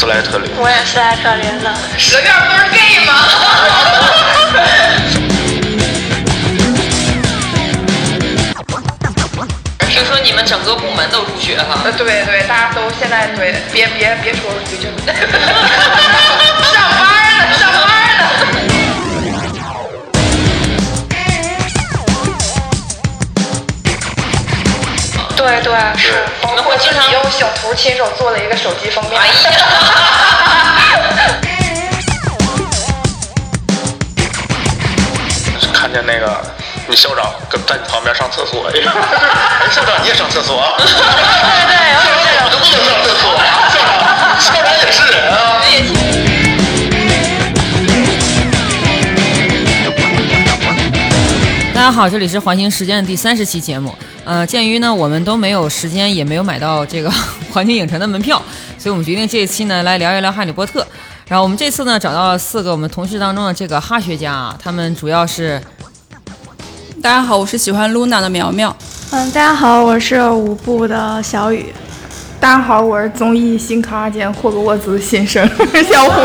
斯莱特林。我也斯莱特林的。舌面不都是 gay 吗？听说你们整个部门都入学了，呃，对对，大家都现在对，别别别说出去，对对是，包括经常用小图亲手做了一个手机封面。哎呀，看见那个你校长跟在你旁边上厕所，哎，哎校长你也上厕所？对对对对，我都不能上厕所呀，校长，校长也是人啊。大家好，这里是环形时间的第三十期节目。呃，鉴于呢我们都没有时间，也没有买到这个 环球影城的门票，所以我们决定这一期呢来聊一聊《哈利波特》。然后我们这次呢找到了四个我们同事当中的这个哈学家啊，他们主要是大家好，我是喜欢 Luna 的苗苗。嗯，大家好，我是舞步的小雨。大家好，我是综艺新咖兼霍格沃兹新生小胡。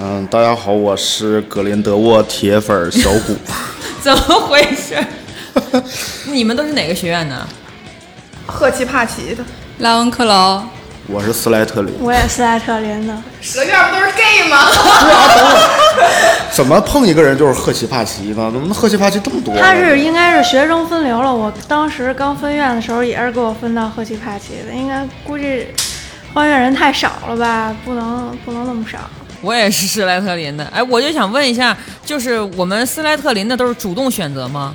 嗯，大家好，我是格林德沃铁粉小谷。怎么回事？你们都是哪个学院的？赫奇帕奇的拉文克劳，我是斯莱特林。我也斯莱特林的。蛇院不都是 gay 吗？对啊，等会儿怎么碰一个人就是赫奇帕奇呢？怎么赫奇帕奇这么多？他是应该是学生分流了。我当时刚分院的时候也是给我分到赫奇帕奇的，应该估计换院人太少了吧，不能不能那么少。我也是斯莱特林的。哎，我就想问一下，就是我们斯莱特林的都是主动选择吗？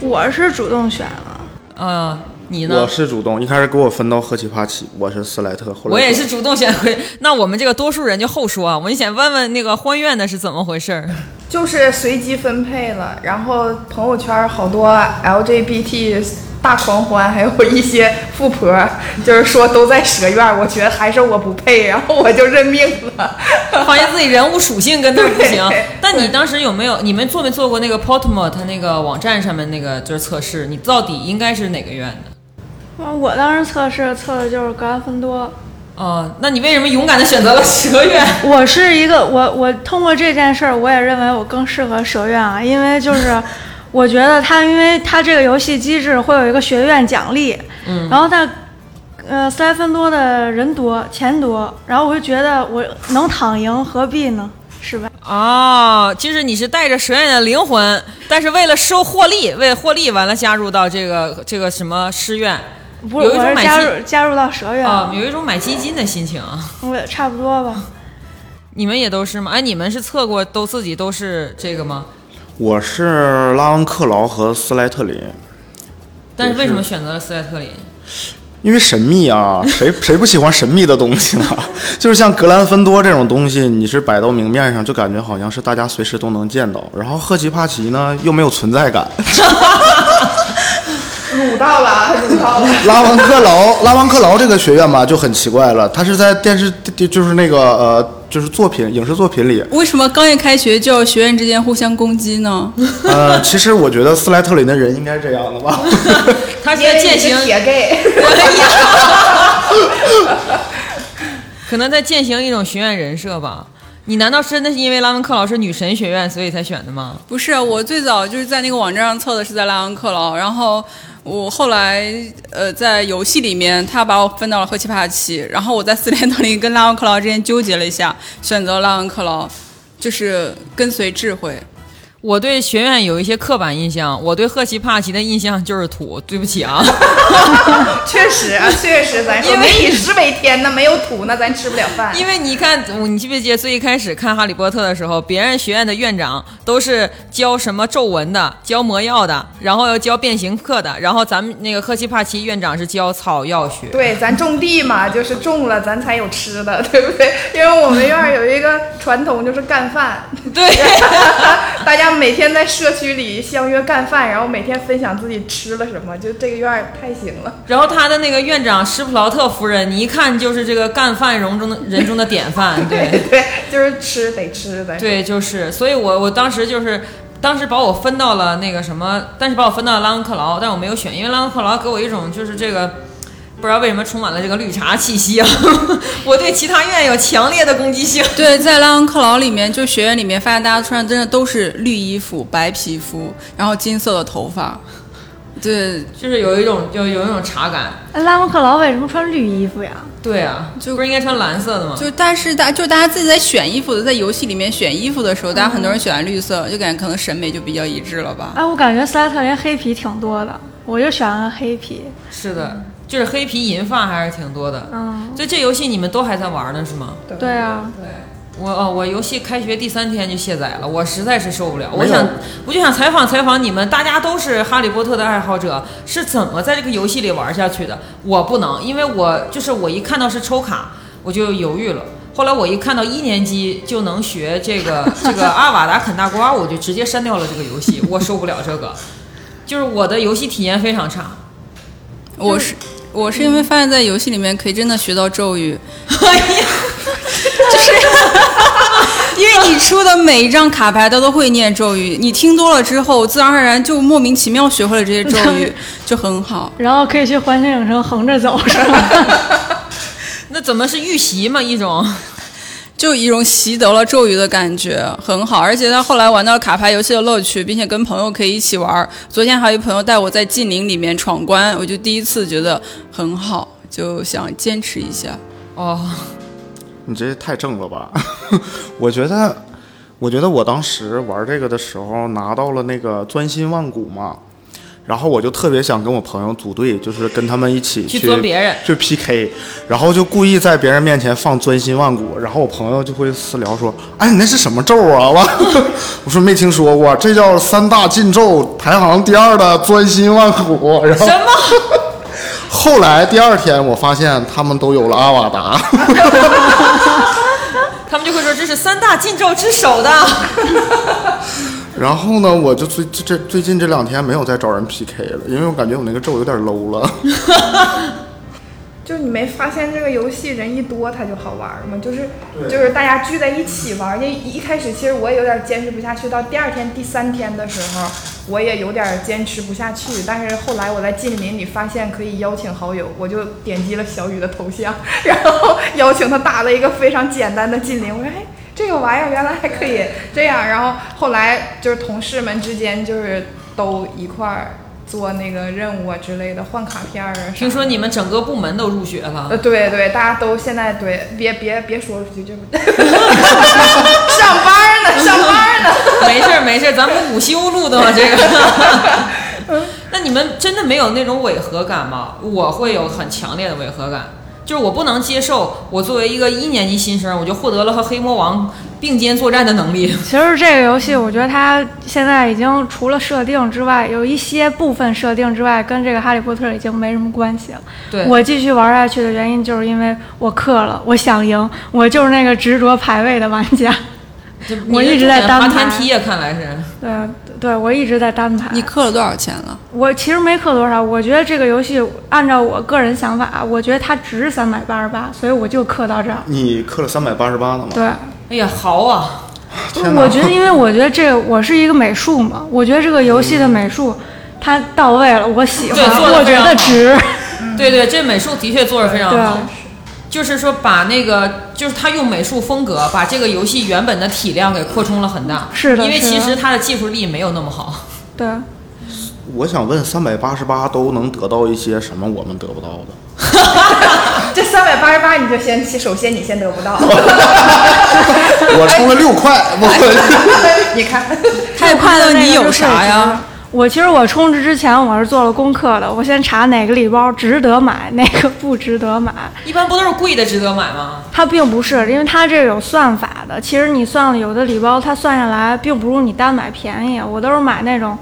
我是主动选了，呃，你呢我？是主动，一开始给我分到赫奇帕奇，我是斯莱特，后来我也是主动选回。那我们这个多数人就后说啊，我就想问问那个欢院的是怎么回事儿？就是随机分配了，然后朋友圈好多 LGBT 大狂欢，还有一些富婆，就是说都在蛇院，我觉得还是我不配，然后我就认命了。发现自己人物属性跟那儿不行对。但你当时有没有？你们做没做过那个 Pottermore 它那个网站上面那个就是测试？你到底应该是哪个院的？啊我当时测试测的就是格兰芬多。哦，那你为什么勇敢的选择了蛇院？我是一个我我通过这件事儿，我也认为我更适合蛇院啊，因为就是我觉得它，因为它这个游戏机制会有一个学院奖励，嗯，然后它呃斯莱芬多的人多钱多，然后我就觉得我能躺赢，何必呢？是吧？哦，就是你是带着蛇院的灵魂，但是为了收获利，为了获利，完了加入到这个这个什么师院，不是，有一种买基加入加入到蛇院，啊、有一种买基金的心情啊。我差不多吧。你们也都是吗？哎，你们是测过都自己都是这个吗？我是拉文克劳和斯莱特林，但是为什么选择了斯莱特林？因为神秘啊，谁 谁不喜欢神秘的东西呢？就是像格兰芬多这种东西，你是摆到明面上，就感觉好像是大家随时都能见到。然后赫奇帕奇呢，又没有存在感。撸到了，撸到了。拉文克劳，拉文克劳这个学院吧就很奇怪了，他是在电视，就是那个呃，就是作品影视作品里，为什么刚一开学就要学院之间互相攻击呢？呃，其实我觉得斯莱特林的人应该是这样的吧。他是在践行，铁 gay。可能在践行一种学院人设吧。你难道真的是因为拉文克劳是女神学院，所以才选的吗？不是，我最早就是在那个网站上测的是在拉文克劳，然后我后来呃在游戏里面他把我分到了赫奇帕奇，然后我在斯莱特林跟拉文克劳之间纠结了一下，选择拉文克劳，就是跟随智慧。我对学院有一些刻板印象，我对赫奇帕奇的印象就是土。对不起啊，确实啊，确实，咱说因为民以食为天，那没有土，那咱吃不了饭。因为你看，你记不记得最一开始看《哈利波特》的时候，别人学院的院长都是教什么咒文的，教魔药的，然后要教变形课的，然后咱们那个赫奇帕奇院长是教草药学。对，咱种地嘛，就是种了，咱才有吃的，对不对？因为我们院儿有一个传统，就是干饭。对，大家每天在社区里相约干饭，然后每天分享自己吃了什么，就这个院儿太行了。然后他的那个院长施普劳特夫人，你一看就是这个干饭人中的人中的典范。对对，就是吃得吃的。对，就是，所以我我当时就是。当时把我分到了那个什么，但是把我分到了拉文克劳，但我没有选，因为拉文克劳给我一种就是这个，不知道为什么充满了这个绿茶气息啊！我对其他院有强烈的攻击性。对，在拉文克劳里面，就学院里面，发现大家穿的真的都是绿衣服、白皮肤，然后金色的头发。对，就是有一种就有一种茶感。哎拉文克劳为什么穿绿衣服呀？对啊，就不是应该穿蓝色的吗？就但是大就大家自己在选衣服的，在游戏里面选衣服的时候，大家很多人选绿色，就感觉可能审美就比较一致了吧。哎，我感觉斯莱特林黑皮挺多的，我就选了黑皮。是的，就是黑皮银发还是挺多的。嗯，所以这游戏你们都还在玩呢，是吗？对啊，对我哦，我游戏开学第三天就卸载了，我实在是受不了。我想，我就想采访采访你们，大家都是哈利波特的爱好者，是怎么在这个游戏里玩下去的？我不能，因为我就是我一看到是抽卡，我就犹豫了。后来我一看到一年级就能学这个 这个阿瓦达啃大瓜，我就直接删掉了这个游戏，我受不了这个，就是我的游戏体验非常差。我是我是因为发现，在游戏里面可以真的学到咒语，哎呀，就是 因为你出的每一张卡牌它都会念咒语，你听多了之后，自然而然就莫名其妙学会了这些咒语，就很好。然后可以去环形影城横着走，是吧？那怎么是预习嘛？一种就一种习得了咒语的感觉，很好。而且他后来玩到卡牌游戏的乐趣，并且跟朋友可以一起玩。昨天还有一朋友带我在禁灵里面闯关，我就第一次觉得很好，就想坚持一下。哦，你这太正了吧？我觉得，我觉得我当时玩这个的时候拿到了那个钻心万古嘛，然后我就特别想跟我朋友组队，就是跟他们一起去去别人去 PK，然后就故意在别人面前放钻心万古，然后我朋友就会私聊说：“哎，你那是什么咒啊？”我，我说没听说过，这叫三大禁咒排行第二的钻心万古。然后什么？后来第二天我发现他们都有了阿瓦达。他们就会说这是三大禁咒之首的。然后呢，我就最这这最近这两天没有再找人 PK 了，因为我感觉我那个咒有点 low 了。就是你没发现这个游戏人一多它就好玩吗？就是就是大家聚在一起玩，因为一开始其实我也有点坚持不下去，到第二天、第三天的时候，我也有点坚持不下去。但是后来我在近邻里发现可以邀请好友，我就点击了小雨的头像，然后邀请他打了一个非常简单的近邻。我说，哎，这个玩意儿原来还可以这样。然后后来就是同事们之间就是都一块儿做那个任务啊之类的，换卡片儿啊。听说你们整个部门都入学了呃，，对对，大家都现在对，别别别说出去，这不 上班呢，上班呢。没事儿没事儿，咱不午休录的吗？这个。那你们真的没有那种违和感吗？我会有很强烈的违和感，就是我不能接受，我作为一个一年级新生，我就获得了和黑魔王并肩作战的能力。其实这个游戏，我觉得它现在已经除了设定之外，有一些部分设定之外，跟这个哈利波特已经没什么关系了。对，我继续玩下去的原因，就是因为我氪了，我想赢，我就是那个执着排位的玩家。我一直在单爬排天梯呀，看来是。对对，我一直在单排。你氪了多少钱了？我其实没氪多少，我觉得这个游戏按照我个人想法，我觉得它值三百八十八，所以我就氪到这儿。你氪了三百八十八了吗？对，哎呀，豪啊！天哪我觉得，因为我觉得这个我是一个美术嘛，我觉得这个游戏的美术它到位了，我喜欢，我觉得值。对对，这美术的确做的非常对好。就是说，把那个，就是他用美术风格把这个游戏原本的体量给扩充了很大。是的因为其实他的技术力没有那么好。对，我想问，三百八十八都能得到一些什么我们得不到的？这三百八十八，你就先，首先你先得不到。我充了六块，我 你看，太快了你有啥呀？我其实我充值之前我是做了功课的，我先查哪个礼包值得买，哪个不值得买。一般不都是贵的值得买吗？它并不是，因为它这有算法的。其实你算了，有的礼包它算下来并不如你单买便宜。我都是买那种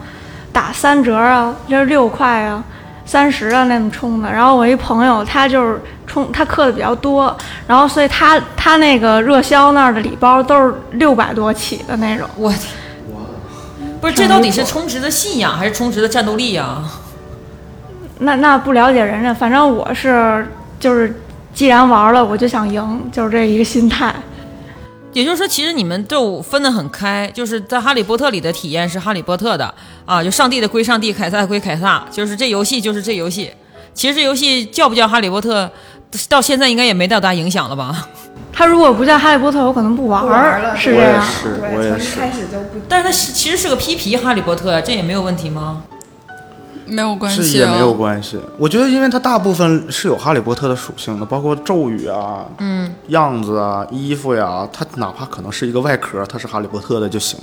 打三折啊，就是六块啊、三十啊那种充的。然后我一朋友他就是充，他氪的比较多，然后所以他他那个热销那儿的礼包都是六百多起的那种。我天！不是，这到底是充值的信仰还是充值的战斗力呀？那那不了解人家，反正我是就是，既然玩了，我就想赢，就是这一个心态。也就是说，其实你们都分得很开，就是在《哈利波特》里的体验是哈利波特的啊，就上帝的归上帝，凯撒的归凯撒，就是这游戏就是这游戏。其实这游戏叫不叫《哈利波特》，到现在应该也没多大影响了吧？他如果不叫哈利波特，我可能不玩儿，了我也是这样。是，我，也是。从一开始就不但是他是其实是个皮皮哈利波特呀，这也没有问题吗？没有关系啊。是也没有关系，我觉得因为它大部分是有哈利波特的属性的，包括咒语啊、嗯、样子啊、衣服呀，它哪怕可能是一个外壳，它是哈利波特的就行。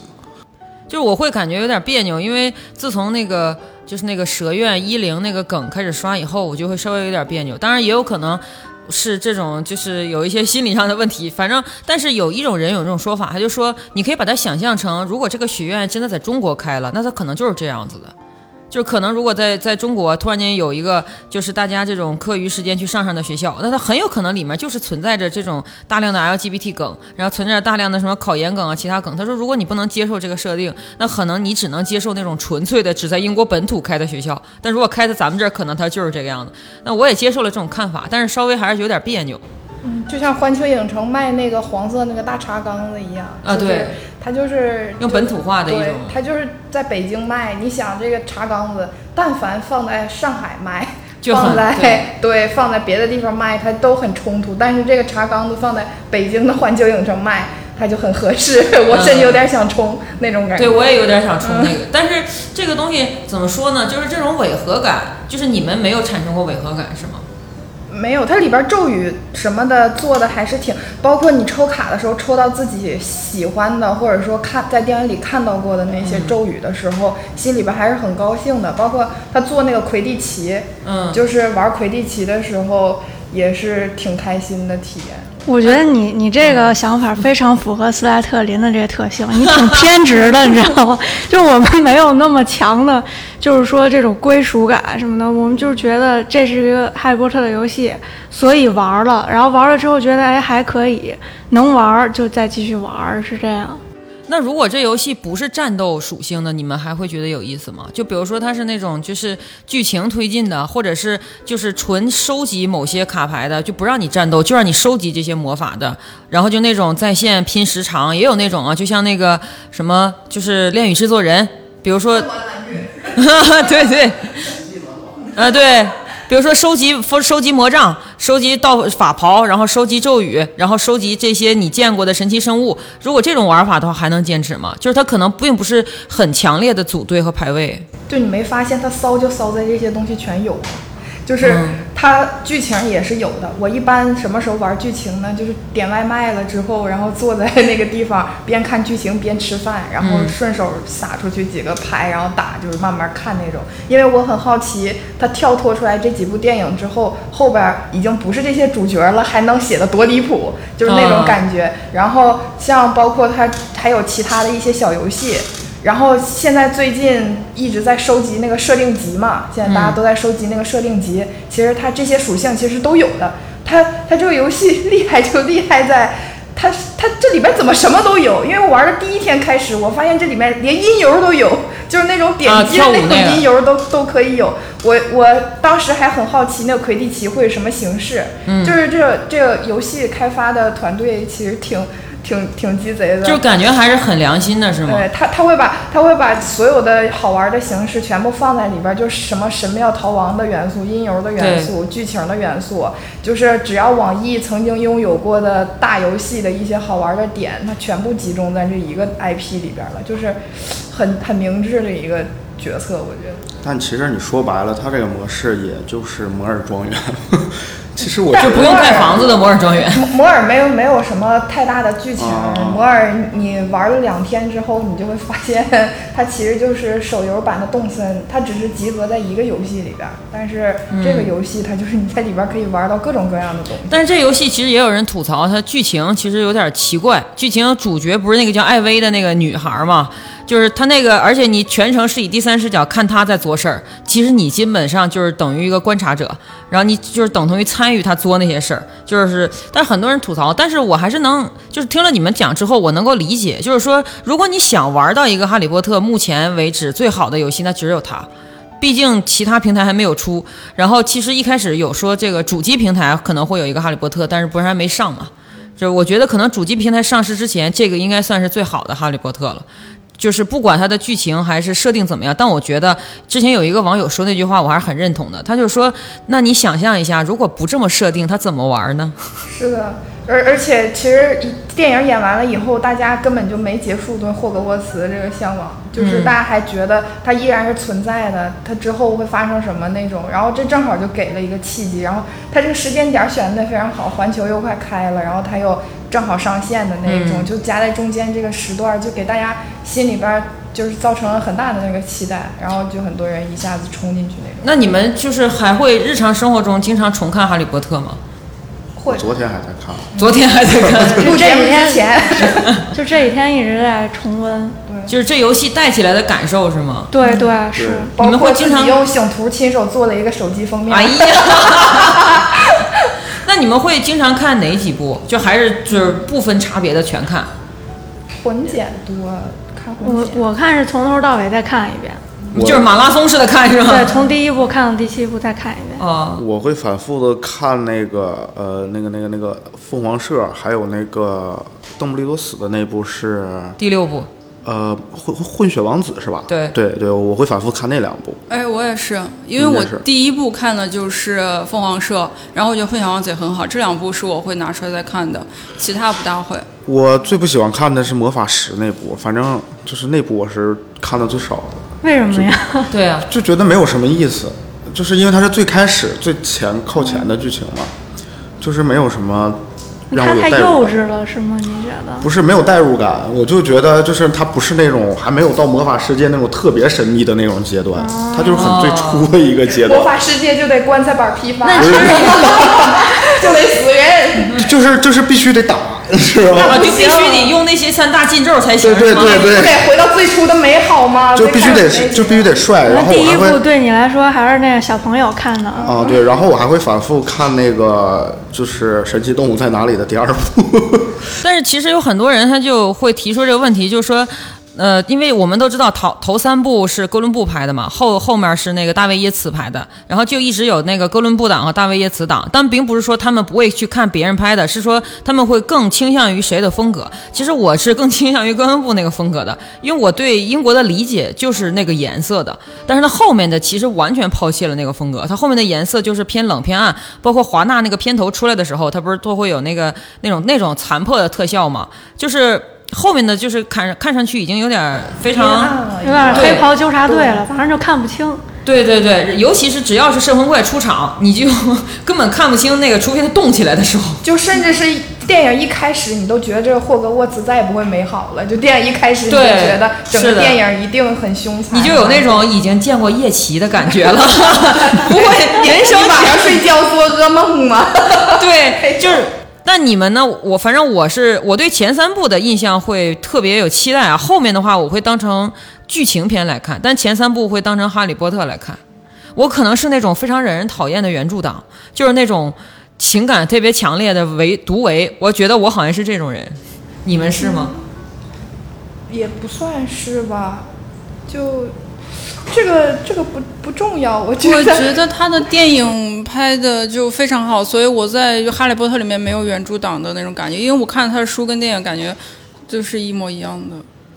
就是我会感觉有点别扭，因为自从那个就是那个蛇院一零那个梗开始刷以后，我就会稍微有点别扭。当然也有可能是这种就是有一些心理上的问题，反正但是有一种人有这种说法，他就说你可以把它想象成，如果这个学院真的在中国开了，那它可能就是这样子的。就可能，如果在在中国突然间有一个，就是大家这种课余时间去上上的学校，那它很有可能里面就是存在着这种大量的 LGBT 梗，然后存在着大量的什么考研梗啊、其他梗。他说，如果你不能接受这个设定，那可能你只能接受那种纯粹的只在英国本土开的学校。但如果开在咱们这儿，可能它就是这个样子。那我也接受了这种看法，但是稍微还是有点别扭。嗯就像环球影城卖那个黄色那个大茶缸子一样就是啊对，它就是用本土化的一对种，它就是在北京卖。你想这个茶缸子，但凡放在上海卖，就放在对放在别的地方卖，它都很冲突。但是这个茶缸子放在北京的环球影城卖，它就很合适。我甚至有点想冲那种感觉。对，我也有点想冲那个，但是这个东西怎么说呢？就是这种违和感，就是你们没有产生过违和感是吗？没有，它里边咒语什么的做的还是挺，包括你抽卡的时候抽到自己喜欢的，或者说看在电影里看到过的那些咒语的时候，心里边还是很高兴的。包括他做那个魁地奇，嗯，就是玩魁地奇的时候也是挺开心的体验。我觉得你你这个想法非常符合斯莱特林的这个特性，你挺 偏执的，你知道吗？就我们没有那么强的，就是说这种归属感什么的，我们就是觉得这是一个哈利波特的游戏，所以玩了，然后玩了之后觉得哎还可以，能玩就再继续玩，是这样。那如果这游戏不是战斗属性的，你们还会觉得有意思吗？就比如说它是那种就是剧情推进的，或者是就是纯收集某些卡牌的，就不让你战斗，就让你收集这些魔法的。然后就那种在线拼时长，也有那种啊，就像那个什么，就是恋与制作人，比如说，对对，呃 对。比如说收集 收集魔杖，收集道法袍，然后收集咒语，然后收集这些你见过的神奇生物。如果这种玩法的话，还能坚持吗？就是它可能并不是很强烈的组队和排位。对你没发现它骚就骚在这些东西全有？就是嗯它剧情也是有的。我一般什么时候玩剧情呢？就是点外卖了之后，然后坐在那个地方边看剧情边吃饭，然后嗯顺手撒出去几个牌，然后打，就是慢慢看那种。因为我很好奇，它跳脱出来这几部电影之后，后边已经不是这些主角了，还能写的多离谱，就是那种啊感觉。然后像包括它还有其他的一些小游戏。然后现在最近一直在收集那个设定集嘛，现在大家都在收集那个设定集。其实它这些属性其实都有的。它它这个游戏厉害就厉害在，它它这里边怎么什么都有？因为我玩的第一天开始，我发现这里面连音游都有，就是那种点啊击的那种音游都、都可以有。我我当时还很好奇那个魁地奇会是什么形式，嗯就是这个这个游戏开发的团队其实挺挺挺鸡贼的，就感觉还是很良心的，是吗？对他，他会把他会把所有的好玩的形式全部放在里边儿，就是什么神庙逃亡的元素、音游的元素、剧情的元素，就是只要网易曾经拥有过的大游戏的一些好玩的点，它全部集中在这一个 IP 里边儿了，就是很很明智的一个决策，我觉得。但其实你说白了，它这个模式也就是摩尔庄园。其实我但觉得不用盖房子的摩尔庄园。摩摩尔没有没有什么太大的剧情，啊摩尔你玩了两天之后，你就会发现它其实就是手游版的动森，它只是集合在一个游戏里边儿，但是这个游戏它就是你在里边儿可以玩到各种各样的东西。但是这游戏其实也有人吐槽，它剧情其实有点奇怪。剧情主角不是那个叫艾薇的那个女孩吗？就是他那个，而且你全程是以第三视角看他在做事儿，其实你基本上就是等于一个观察者，然后你就是等同于参与他做那些事儿。就是，但是很多人吐槽，但是我还是能，就是听了你们讲之后，我能够理解，就是说，如果你想玩到一个哈利波特目前为止最好的游戏，那只有它。毕竟其他平台还没有出，然后其实一开始有说这个主机平台可能会有一个哈利波特，但是不是还没上嘛？就我觉得可能主机平台上市之前，这个应该算是最好的哈利波特了。就是不管它的剧情还是设定怎么样，但我觉得之前有一个网友说那句话，我还是很认同的。他就说，那你想象一下，如果不这么设定，他怎么玩呢？是的，而而且其实一电影演完了以后，大家根本就没结束对霍格沃茨的这个向往，就是大家还觉得它依然是存在的，它之后会发生什么那种。然后这正好就给了一个契机，然后它这个时间点选的非常好，环球又快开了，然后它又正好上线的那一种，就夹在中间这个时段，就给大家心里边儿就是造成了很大的那个期待，然后就很多人一下子冲进去那种。那你们就是还会日常生活中经常重看《哈利波特》吗？会昨天还在看，昨天还在看，录这几天前，就这几天一直在重温。对就是这游戏带起来的感受是吗？对对是，你们会经常用醒图亲手做了一个手机封面。哎呀，那你们会经常看哪几部？就还是就是不分差别的全看？混剪多，看混我剪。我看是从头到尾再看一遍，我就是马拉松式的看是吗？对，从第一部看到第七部再看一遍。哦，我会反复的看那个呃那个那个那个凤凰社，还有那个邓布利多死的那部是第六部，呃混混血王子是吧？对对对，我会反复看那两部。哎，我也是，因为我第一部看的就是《凤凰社》，然后我觉得《混血王子》也很好，这两部是我会拿出来再看的，其他不大会。我最不喜欢看的是魔法石那部，反正就是那部我是看的最少的，为什么呀？对啊，就觉得没有什么意思，就是因为它是最开始最前靠前的剧情嘛，就是没有什么让我有他太代入感。幼稚了是吗？你觉得？不是没有代入感，我就觉得就是它不是那种还没有到魔法世界那种特别神秘的那种阶段，它就是很最初的一个阶段魔，法世界就得棺材板批发，那 就得死人。就是就是必须得打，是吧？啊，就必须得用那些三大禁咒才行，对对是吗对对，不得回到最初的美好吗？就必须得就必须得帅，然那第一部对你来说还是那个小朋友看的。啊对，然后我还会反复看那个就是《神奇动物在哪里》的第二部，但是其实有很多人他就会提出这个问题，就是说。呃，因为我们都知道头头三部是哥伦布拍的嘛，后后面是那个大卫耶茨拍的，然后就一直有那个哥伦布党和大卫耶茨党，但并不是说他们不会去看别人拍的，是说他们会更倾向于谁的风格。其实我是更倾向于哥伦布那个风格的，因为我对英国的理解就是那个颜色的，但是他后面的其实完全抛弃了那个风格，他后面的颜色就是偏冷偏暗，包括华纳那个片头出来的时候，它不是都会有那个那种那种残破的特效嘛，就是。后面的就是看看上去已经有点非常，有点黑袍纠察队了，反正就看不清。对对对，尤其是只要是摄魂怪出场，你就 根本看不清那个，除非它动起来的时候。就甚至是电影一开始，你都觉得这个霍格沃茨再也不会美好了。就电影一开始，你就觉得整个电影一定很凶残，你就有那种已经见过夜骑的感觉了，不会人生晚上睡觉做噩梦吗？对，就是。那你们呢？我反正我是我对前三部的印象会特别有期待啊，后面的话我会当成剧情片来看，但前三部会当成哈利波特来看。我可能是那种非常惹人讨厌的原著党，就是那种情感特别强烈的唯独唯。我觉得我好像是这种人，你们是吗？也不算是吧，就这个这个不不重要，我觉我得。觉得他的电影拍的就非常好，所以我在《哈利波特》里面没有原著党的那种感觉，因为我看他的书跟电影感觉就是一模一样的。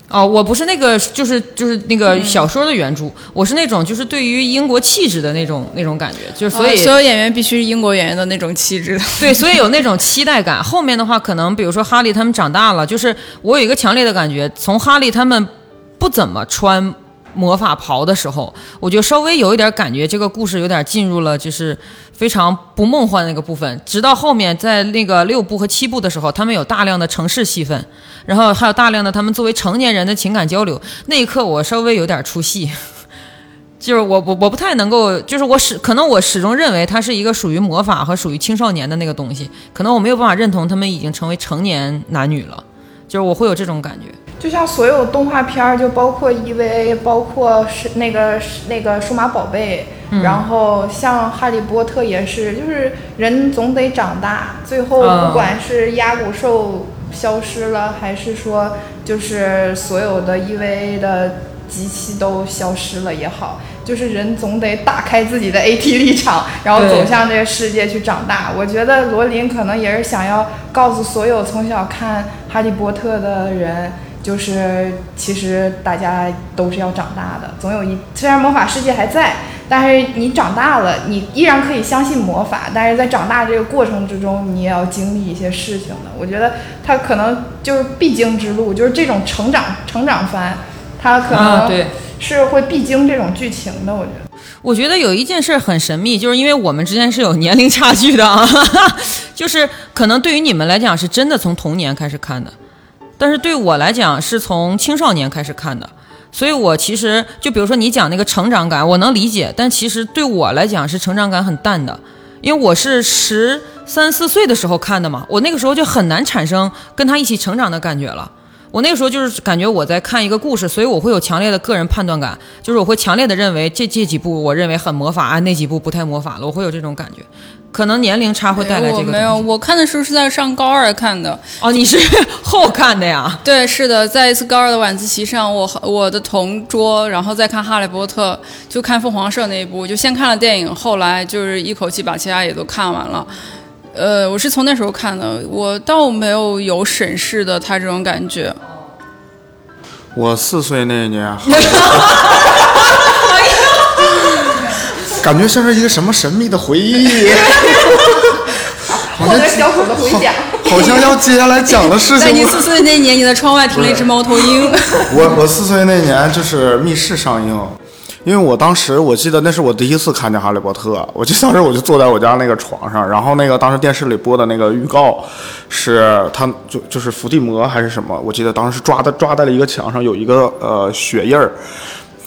哦，我不是那个，就是就是那个小说的原著，我是那种就是对于英国气质的那种那种感觉，就是所以、啊所有演员必须是英国演员的那种气质的。对，所以有那种期待感。后面的话，可能比如说哈利他们长大了，就是我有一个强烈的感觉，从哈利他们不怎么穿魔法袍的时候，我就稍微有一点感觉，这个故事有点进入了就是非常不梦幻的那个部分。直到后面在那个六部和七部的时候，他们有大量的城市戏份，然后还有大量的他们作为成年人的情感交流，那一刻我稍微有点出戏。就是我我我不太能够，就是我始可能我始终认为它是一个属于魔法和属于青少年的那个东西，可能我没有办法认同他们已经成为成年男女了，就是我会有这种感觉。就像所有动画片儿，就包括 EVA，包括是那个那个数码宝贝，嗯然后像哈利波特也是，就是人总得长大，最后嗯不管是鸭骨兽消失了，还是说就是所有的 EVA 的机器都消失了也好，就是人总得打开自己的 AT 立场，然后走向这个世界去长大。我觉得罗琳可能也是想要告诉所有从小看哈利波特的人。就是其实大家都是要长大的，总有一虽然魔法世界还在，但是你长大了，你依然可以相信魔法，但是在长大这个过程之中，你也要经历一些事情的。我觉得它可能就是必经之路，就是这种成长成长番，它可能啊对是会必经这种剧情的。我觉得。我觉得有一件事很神秘，就是因为我们之间是有年龄差距的啊，就是可能对于你们来讲是真的从童年开始看的，但是对我来讲是从青少年开始看的，所以我其实就比如说你讲那个成长感，我能理解，但其实对我来讲是成长感很淡的，因为我是十三四岁的时候看的嘛，我那个时候就很难产生跟他一起成长的感觉了。我那个时候就是感觉我在看一个故事，所以我会有强烈的个人判断感，就是我会强烈的认为这这几部我认为很魔法啊，那几部不太魔法了，我会有这种感觉。可能年龄差会带来这个我没有，我看的时候是在上高二看的。哦，你是 后看的呀？对，是的，在一次高二的晚自习上，我和我的同桌，然后再看《哈利波特》，就看凤凰社那一部，就先看了电影，后来就是一口气把其他也都看完了。呃，我是从那时候看的，我倒没有有审视的他这种感觉。我四岁那一年，感觉像是一个什么神秘的回忆，获得小狗的回响。好像要接下来讲的事情。在你四岁那年，你的窗外停了一只猫头鹰。我我四岁那年就是《密室》上映，因为我当时我记得那是我第一次看见《哈利波特》，我就当时我就坐在我家那个床上，然后那个当时电视里播的那个预告是他就就是伏地魔还是什么，我记得当时抓的抓在了一个墙上有一个呃血印儿，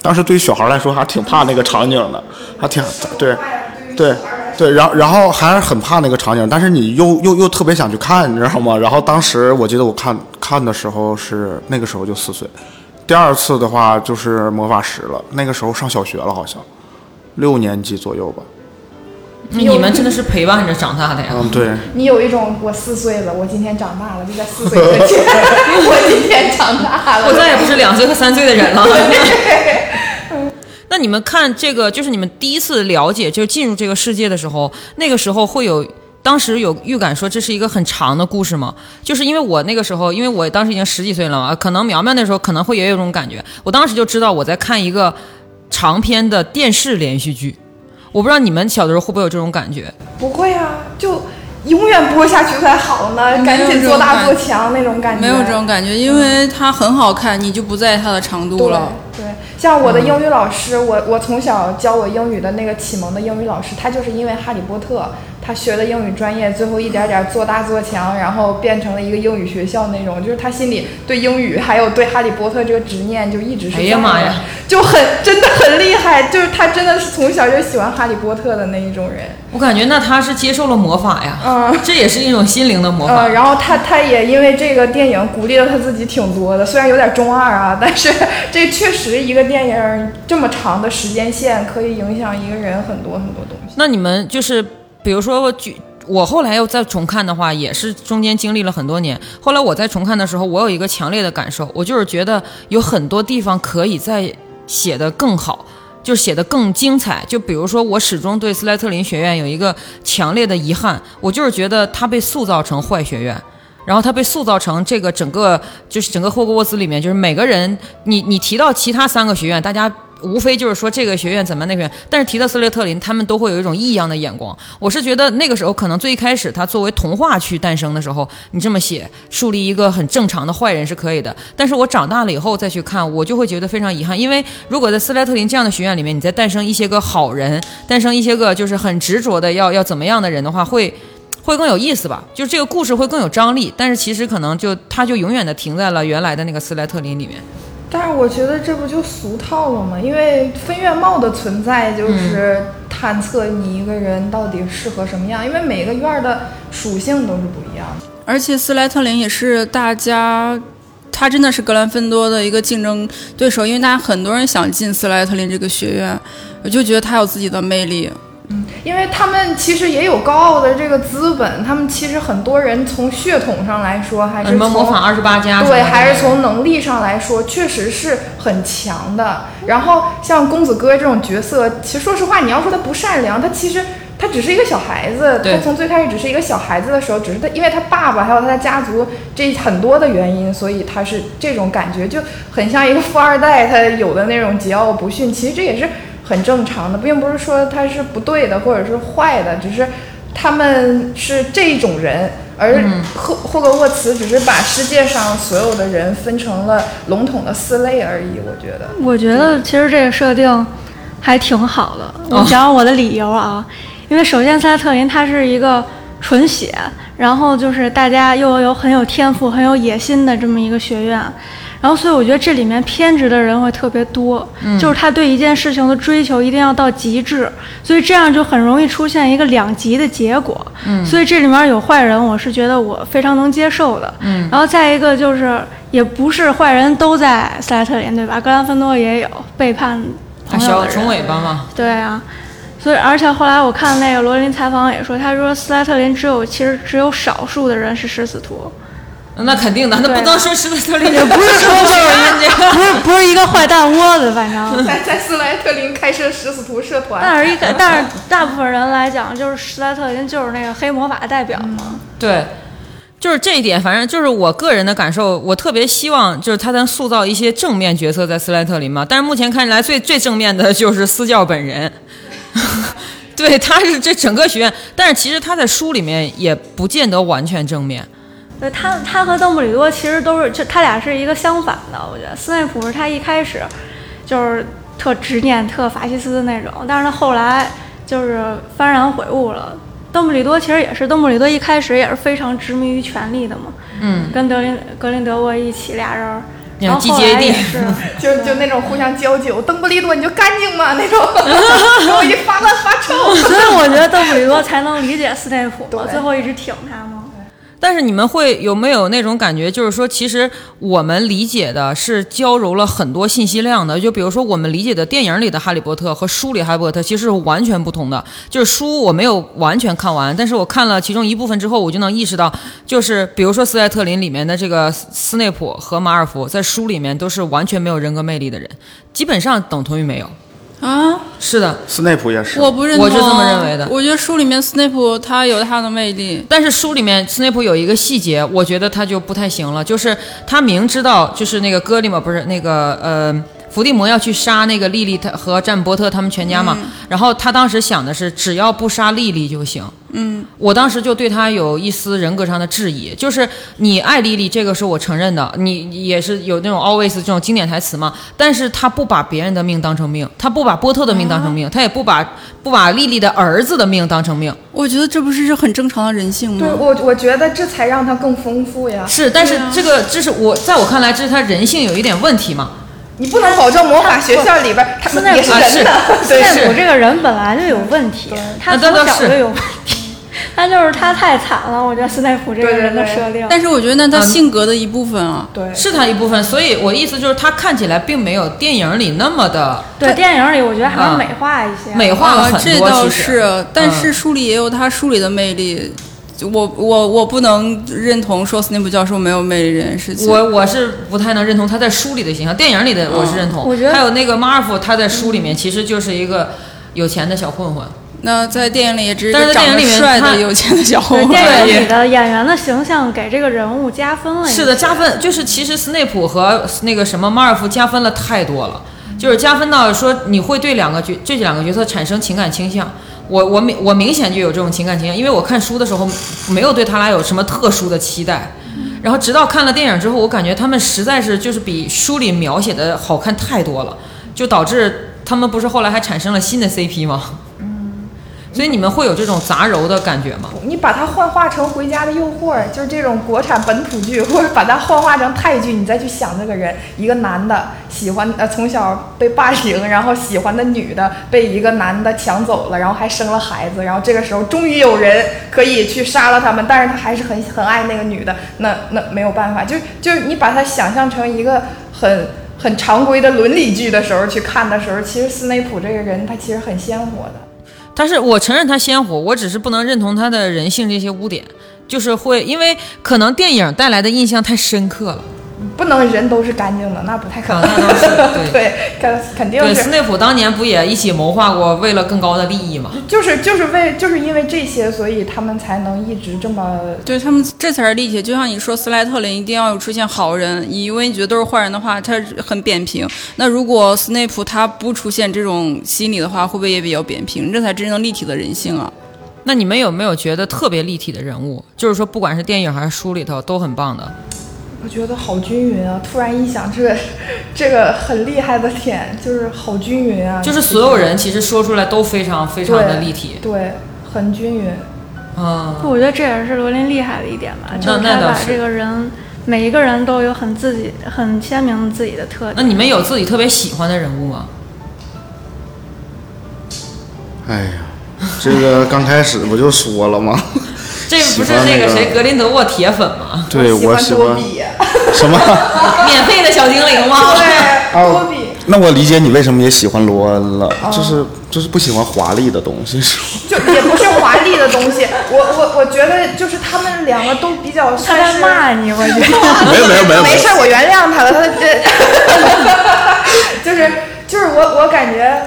当时对于小孩来说还挺怕那个场景的，还挺对对。对，然后然后还是很怕那个场景，但是你又又又特别想去看，你知道吗？然后当时我记得我看看的时候是那个时候就四岁，第二次的话就是魔法石了，那个时候上小学了，好像六年级左右吧。那你们真的是陪伴着长大的呀？嗯，对，你有一种我四岁了，我今天长大了，就在四岁之前，我今天长大了。我再也不是两岁和三岁的人了。那你们看这个，就是你们第一次了解，就是进入这个世界的时候，那个时候会有，当时有预感说这是一个很长的故事吗？就是因为我那个时候，因为我当时已经十几岁了嘛，可能苗苗那时候可能会也有这种感觉，我当时就知道我在看一个长篇的电视连续剧。我不知道你们小的时候会不会有这种感觉？不会啊，就永远播下去才好呢，赶紧做大做强那种感觉。没有这种感觉，因为它很好看，你就不在意它的长度对了。对，像我的英语老师，我我从小教我英语的那个启蒙的英语老师，他就是因为《哈利波特》，他学的英语专业，最后一点点做大做强，然后变成了一个英语学校那种，就是他心里对英语还有对《哈利波特》这个执念就一直是哎呀妈呀，就很真的很厉害，就是他真的是从小就喜欢《哈利波特》的那一种人。我感觉那他是接受了魔法呀，嗯这也是一种心灵的魔法。呃，然后他他也因为这个电影鼓励了他自己挺多的，虽然有点中二啊，但是这确实一个电影这么长的时间线可以影响一个人很多很多东西。那你们就是，比如说我举。我后来又再重看的话，也是中间经历了很多年。后来我在重看的时候，我有一个强烈的感受，我就是觉得有很多地方可以再写得更好，就是写得更精彩。就比如说，我始终对斯莱特林学院有一个强烈的遗憾，我就是觉得它被塑造成坏学院。然后他被塑造成这个整个就是整个霍格沃茨里面，就是每个人，你你提到其他三个学院，大家无非就是说这个学院怎么那个学院，但是提到斯列特林，他们都会有一种异样的眼光。我是觉得那个时候可能最一开始他作为童话去诞生的时候，你这么写树立一个很正常的坏人是可以的。但是我长大了以后再去看，我就会觉得非常遗憾，因为如果在斯莱特林这样的学院里面，你再诞生一些个好人，诞生一些个就是很执着的要要怎么样的人的话，会。会更有意思吧，就是这个故事会更有张力，但是其实可能就它就永远的停在了原来的那个斯莱特林里面。但是我觉得这不就俗套了吗？因为分院帽的存在就是探测你一个人到底适合什么样，因为每个院儿的属性都是不一样的。而且斯莱特林也是大家，他真的是格兰芬多的一个竞争对手，因为大家很多人想进斯莱特林这个学院，我就觉得他有自己的魅力。因为他们其实也有高傲的这个资本，他们其实很多人从血统上来说，还是从模仿二十八家对，还是从能力上来说，确实是很强的。然后像公子哥这种角色，其实说实话，你要说他不善良，他其实他只是一个小孩子，他从最开始只是一个小孩子的时候，只是他因为他爸爸还有他的家族这很多的原因，所以他是这种感觉，就很像一个富二代他有的那种桀骜不驯。其实这也是很正常的，并不是说他是不对的或者是坏的，只是他们是这种人。而霍霍格沃茨只是把世界上所有的人分成了笼统的四类而已，我觉得。我觉得其实这个设定还挺好的。我讲讲我的理由啊，因为首先斯莱特林他是一个纯血，然后就是大家又有很有天赋、很有野心的这么一个学院。然后，所以我觉得这里面偏执的人会特别多，就是他对一件事情的追求一定要到极致，所以这样就很容易出现一个两极的结果。嗯，所以这里面有坏人，我是觉得我非常能接受的。嗯，然后再一个就是，也不是坏人都在斯莱特林，对吧？格兰芬多也有背叛还朋友的人。小冲尾巴嘛，对啊，所以而且后来我看那个罗琳采访也说，他说斯莱特林只有其实只有少数的人是食死徒，那肯定的，那不能说施莱特林也不是说就 是人家。不是不是一个坏蛋窝子，反正。在在斯莱特林开设食死徒社团，但是一个，但是大部分人来讲，就是斯莱特林就是那个黑魔法代表嘛。对，就是这一点，反正就是我个人的感受，我特别希望就是他能塑造一些正面角色在斯莱特林嘛。但是目前看起来最最正面的就是私教本人，对，他是这整个学院，但是其实他在书里面也不见得完全正面。对他，他和邓布利多其实都是，就他俩是一个相反的。我觉得斯内普是他一开始就是特执念、特法西斯的那种，但是他后来就是幡然悔悟了。邓布利多其实也是，邓布利多一开始也是非常执迷于权力的嘛，嗯，跟德林格林德沃一起俩人儿，然后后来也 是，就就那种互相交酒，邓布利多你就干净嘛？那种，我一发烂发臭。所以我觉得邓布利多才能理解斯内普嘛，最后一直挺他嘛。但是你们会有没有那种感觉，就是说，其实我们理解的是交融了很多信息量的。就比如说，我们理解的电影里的哈利波特和书里哈利波特其实是完全不同的。就是书我没有完全看完，但是我看了其中一部分之后，我就能意识到，就是比如说斯莱特林里面的这个斯内普和马尔福，在书里面都是完全没有人格魅力的人，基本上等同于没有。啊，是的，斯内普也是，我不认同，我是这么认为的。我觉得书里面斯内普他有他的魅力，但是书里面斯内普有一个细节，我觉得他就不太行了，就是他明知道就是那个戈利嘛，不是那个呃。伏地魔要去杀那个莉莉他和占伯特他们全家嘛，然后他当时想的是只要不杀莉莉就行。嗯，我当时就对他有一丝人格上的质疑，就是你爱莉莉这个是我承认的，你也是有那种 always 这种经典台词嘛，但是他不把别人的命当成命，他不把波特的命当成命，他也不把不把莉莉的儿子的命当成命。我觉得这不是是很正常的人性吗？对我，我觉得这才让他更丰富呀。是，但是这个这是我在我看来，这是他人性有一点问题嘛。你不能保证魔法学校里边儿他也是啊人的，斯对，内普这个人本来就有问题，他那从小就有问题，他就是他太惨了。我觉得斯内普这个人的设定，但是我觉得那他性格的一部分啊。对，是他一部分，所以我意思就是他看起来并没有电影里那么的对电影里我觉得还啊。是美化一些，美化了啊，很多。这倒是，但嗯。是书里也有他书里的魅力。我我我不能认同说斯内普教授没有魅力这件事情。我我是不太能认同他在书里的形象，电影里的我是认同。我觉得还有那个马尔福，他在书里面其实就是一个有钱的小混混。那在电影里也只是但是个长得在电影里面帅的有钱的小混混。电影里的演员的形象给这个人物加分了。是的，加分就是其实斯内普和那个什么马尔福加分了太多了，就是加分到说你会对两个角这两个角色产生情感倾向。我我明我明显就有这种情感倾向，因为我看书的时候没有对他俩有什么特殊的期待，然后直到看了电影之后，我感觉他们实在是就是比书里描写的好看太多了，就导致他们不是后来还产生了新的 CP 吗？所以你们会有这种杂糅的感觉吗？你把它幻化成《回家的诱惑》，就是这种国产本土剧，或者把它幻化成泰剧，你再去想这个人，一个男的喜欢呃从小被霸凌，然后喜欢的女的被一个男的抢走了，然后还生了孩子，然后这个时候终于有人可以去杀了他们，但是他还是很很爱那个女的，那那没有办法，就就是你把它想象成一个很。很常规的伦理剧的时候去看的时候，其实斯内普这个人他其实很鲜活的。但是我承认他鲜活，我只是不能认同他的人性这些污点，就是会因为可能电影带来的印象太深刻了。不能人都是干净的，那不太可啊，能。那倒是对。对，肯肯定对，斯，内普当年不也一起谋划过，为了更高的利益嘛？就是就是为就是因为这些，所以他们才能一直这么对他们这才是立体。就像你说，斯莱特林一定要有出现好人，因为你觉得都是坏人的话，他很扁平。那如果斯内普他不出现这种心理的话，会不会也比较扁平？这才真正立体的人性啊！那你们有没有觉得特别立体的人物？就是说，不管是电影还是书里头，都很棒的。我觉得好均匀啊！突然一想，这个这个很厉害的点就是好均匀啊！就是所有人其实说出来都非常非常的立体。对，很均匀。嗯，我觉得这也是罗琳厉害的一点吧，就是那倒是他把这个人每一个人都有很自己、很鲜明自己的特点。那你们有自己特别喜欢的人物吗？哎呀，这个刚开始不就说了吗？这不是那个谁格林德沃铁粉吗？对我喜喜欢欢多比，什么？免费的小精灵吗？对，多比。那我理解你为什么也喜欢罗恩了，就是就是不喜欢华丽的东西，是吧？就也不是华丽的东西，我我我觉得就是他们两个都比较他算是在骂你，我觉得。没有没有没有没事，我原谅他了。他这就是就是我我感觉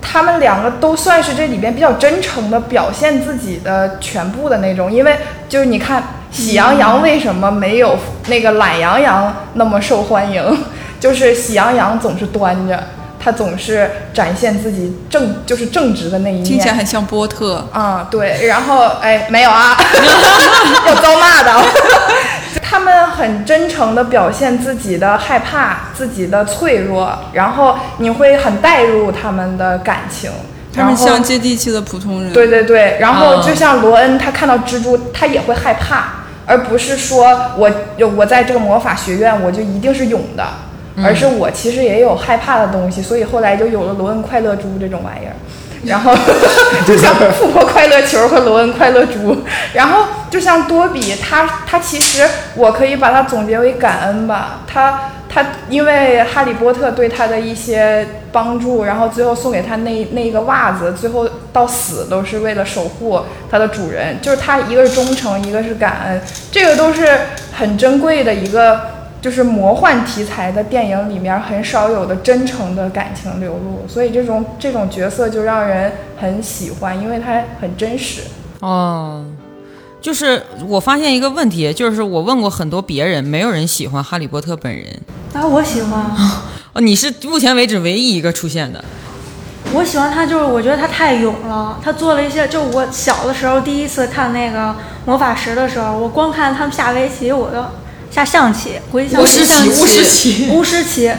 他们两个都算是这里边比较真诚的表现自己的全部的那种，因为就是你看喜羊羊为什么没有那个懒羊羊那么受欢迎？就是喜羊羊总是端着，他总是展现自己正就是正直的那一面。听起来很像波特。啊、对，然后哎，没有啊，要遭骂的。他们很真诚的表现自己的害怕、自己的脆弱，然后你会很带入他们的感情。他们像接地气的普通人。对对对，然后哦就像罗恩，他看到蜘蛛，他也会害怕，而不是说我我在这个魔法学院我就一定是勇的，而是我其实也有害怕的东西，所以后来就有了罗恩快乐猪这种玩意儿。然后 就像富婆快乐球和罗恩快乐猪，然后就像多比，他他其实我可以把它总结为感恩吧，他他因为哈利波特对他的一些帮助，然后最后送给他那那个袜子，最后到死都是为了守护他的主人，就是他一个是忠诚，一个是感恩，这个都是很珍贵的一个。就是魔幻题材的电影里面很少有的真诚的感情流露，所以这种这种角色就让人很喜欢，因为它很真实。哦，就是我发现一个问题，就是我问过很多别人，没有人喜欢哈利波特本人。啊，我喜欢，哦，你是目前为止唯一一个出现的。我喜欢他，就是我觉得他太勇了。他做了一些，就我小的时候第一次看那个魔法石的时候，我光看他们下围棋，我就下象棋，国际象巫师棋，棋，巫师棋，巫师棋，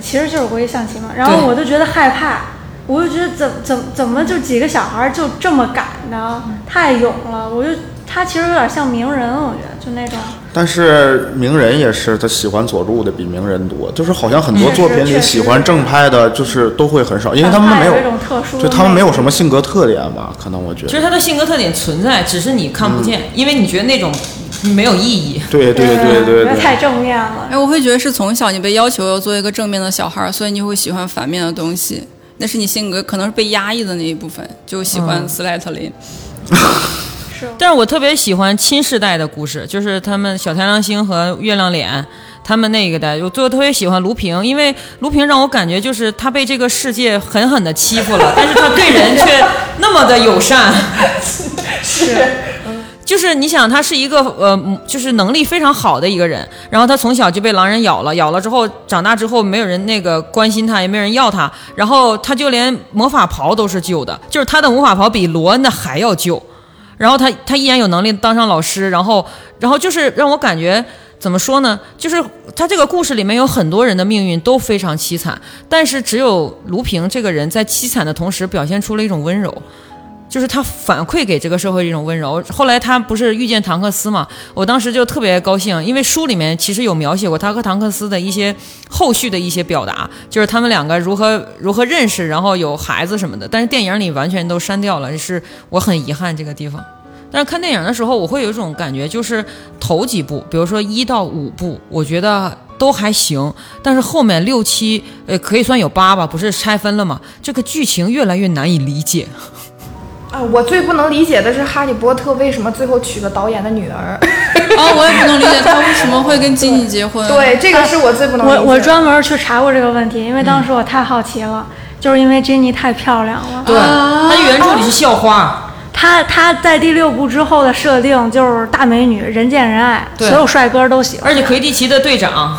其实就是国际象棋嘛。然后我就觉得害怕，我就觉得怎怎怎么就几个小孩就这么敢呢？太勇了，我就他其实有点像名人，我觉得就那种。但是名人也是他喜欢佐助的比名人多，就是好像很多作品里喜欢正派的，就是都会很少，因为他们没有就他们没有什么性格特点吧？可能我觉得。其实他的性格特点存在，只是你看不见，因为你觉得那种没有意义。对对对对对太正面了。哎，我会觉得是从小你被要求要做一个正面的小孩儿，所以你会喜欢反面的东西。那是你性格可能是被压抑的那一部分，就喜欢斯莱特林。但是我特别喜欢新时代的故事，就是他们小太阳星和月亮脸。他们那个代，我最后特别喜欢卢平，因为卢平让我感觉就是他被这个世界狠狠的欺负了，但是他对人却那么的友善。是，就是你想，他是一个呃，就是能力非常好的一个人，然后他从小就被狼人咬了，咬了之后长大之后没有人那个关心他，也没有人要他，然后他就连魔法袍都是旧的，就是他的魔法袍比罗恩的还要旧，然后他他依然有能力当上老师，然后然后就是让我感觉。怎么说呢？就是他这个故事里面有很多人的命运都非常凄惨，但是只有卢平这个人在凄惨的同时表现出了一种温柔。就是他反馈给这个社会一种温柔。后来他不是遇见唐克斯嘛，我当时就特别高兴，因为书里面其实有描写过他和唐克斯的一些后续的一些表达，就是他们两个如何如何认识，然后有孩子什么的。但是电影里完全都删掉了，是我很遗憾这个地方。但是看电影的时候，我会有一种感觉，就是头几部，比如说一到五部，我觉得都还行，但是后面六七，呃，可以算有八吧，不是拆分了吗？这个剧情越来越难以理解。啊，我最不能理解的是哈利波特为什么最后娶了导演的女儿。哦，我也不能理解他为什么会跟基尼结婚。对，这个是我最不能理解的。我我专门去查过这个问题，因为当时我太好奇了，就是因为珍妮太漂亮了。对，他原著里是校花，她她在第六部之后的设定就是大美女，人见人爱，对所有帅哥都喜欢。而且魁地奇的队长，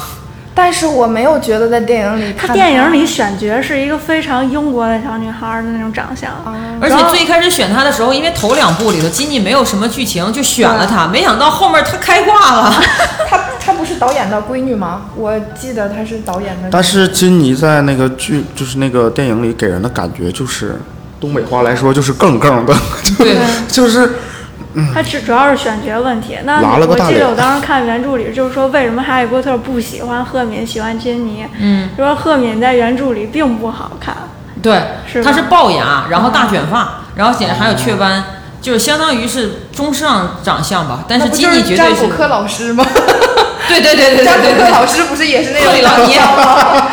但是我没有觉得在电影里看她电影里选角是一个非常英国的小女孩的那种长相，而且最开始选她的时候，因为头两部里头基尼没有什么剧情，就选了她，没想到后面她开挂了。她她不是导演的闺女吗？我记得她是导演的。但是金妮在那个剧，就是那个电影里给人的感觉就是，东北话来说就是更更的，就对就是她只主要是选角问题。那我记得我当时看原著里就是说，为什么哈利波特不喜欢赫敏，喜欢珍妮？嗯，就说赫敏在原著里并不好看。对，是吧他是龅牙，然后大卷发，然后显还有雀斑，就是相当于是中上长相吧。但是基那不就尼绝对是是占卜，课老师吗？对对对对对占卜对对。课 老师不是也是那克里种老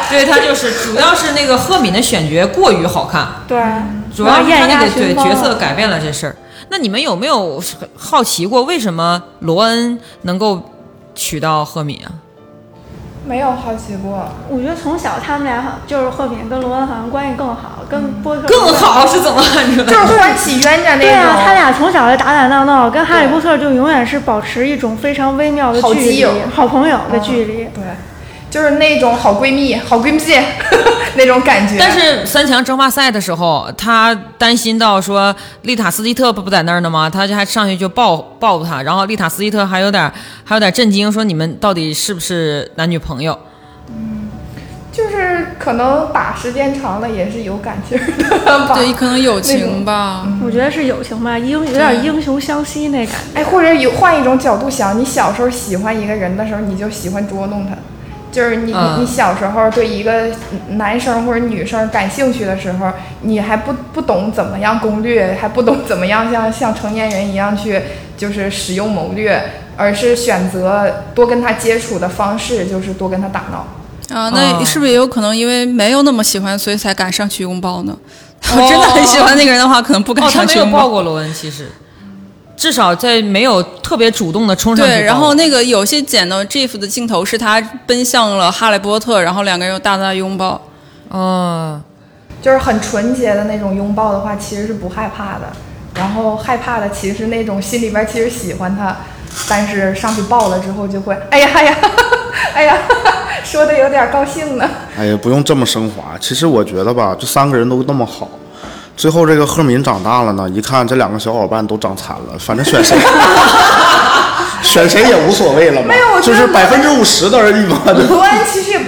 对他就是，主要是那个赫敏的选角过于好看，对，主要是他艳压那个对角色改变了这事儿。那你们有没有好奇过，为什么罗恩能够娶到赫敏啊？没有好奇过。我觉得从小他们俩好，就是赫敏跟罗恩好像关系更好，跟波特更好是怎么看出来的？就是欢喜冤家那种。对啊，他俩从小就打打闹闹，跟哈利波特就永远是保持一种非常微妙的距离好基友，好朋友的距离。对，就是那种好闺蜜、好闺蜜 那种感觉。但是三强争霸赛的时候，他担心到说丽塔斯蒂特不不在那儿呢吗？他就还上去就抱抱他，然后丽塔斯蒂特还有点还有点震惊，说你们到底是不是男女朋友？嗯就是可能打时间长了也是有感情的吧。对，可能友情吧。我觉得是友情吧，英有点英雄相惜那感觉。哎，或者有换一种角度想，你小时候喜欢一个人的时候，你就喜欢捉弄他。就是你、嗯你你小时候对一个男生或者女生感兴趣的时候，你还不不懂怎么样攻略，还不懂怎么样像像成年人一样去就是使用谋略，而是选择多跟他接触的方式，就是多跟他打闹。啊，哦那是不是也有可能因为没有那么喜欢，所以才敢上去拥抱呢？我真的很喜欢那个人的话，可能不敢上去拥抱。没有抱过罗恩，其实至少在没有特别主动的冲上去抱。对，然后那个有些剪到 Jeff 的镜头是他奔向了哈利波特，然后两个人又大大的拥抱。哦，就是很纯洁的那种拥抱的话，其实是不害怕的。然后害怕的其实是那种心里边其实喜欢他，但是上去抱了之后就会，哎呀哎呀，哎呀，说的有点高兴呢。哎呀，不用这么升华。其实我觉得吧，这三个人都那么好，最后这个赫敏长大了呢，一看这两个小伙伴都长残了，反正选谁，选谁也无所谓了嘛就是百分之五十的而已嘛。就罗恩其实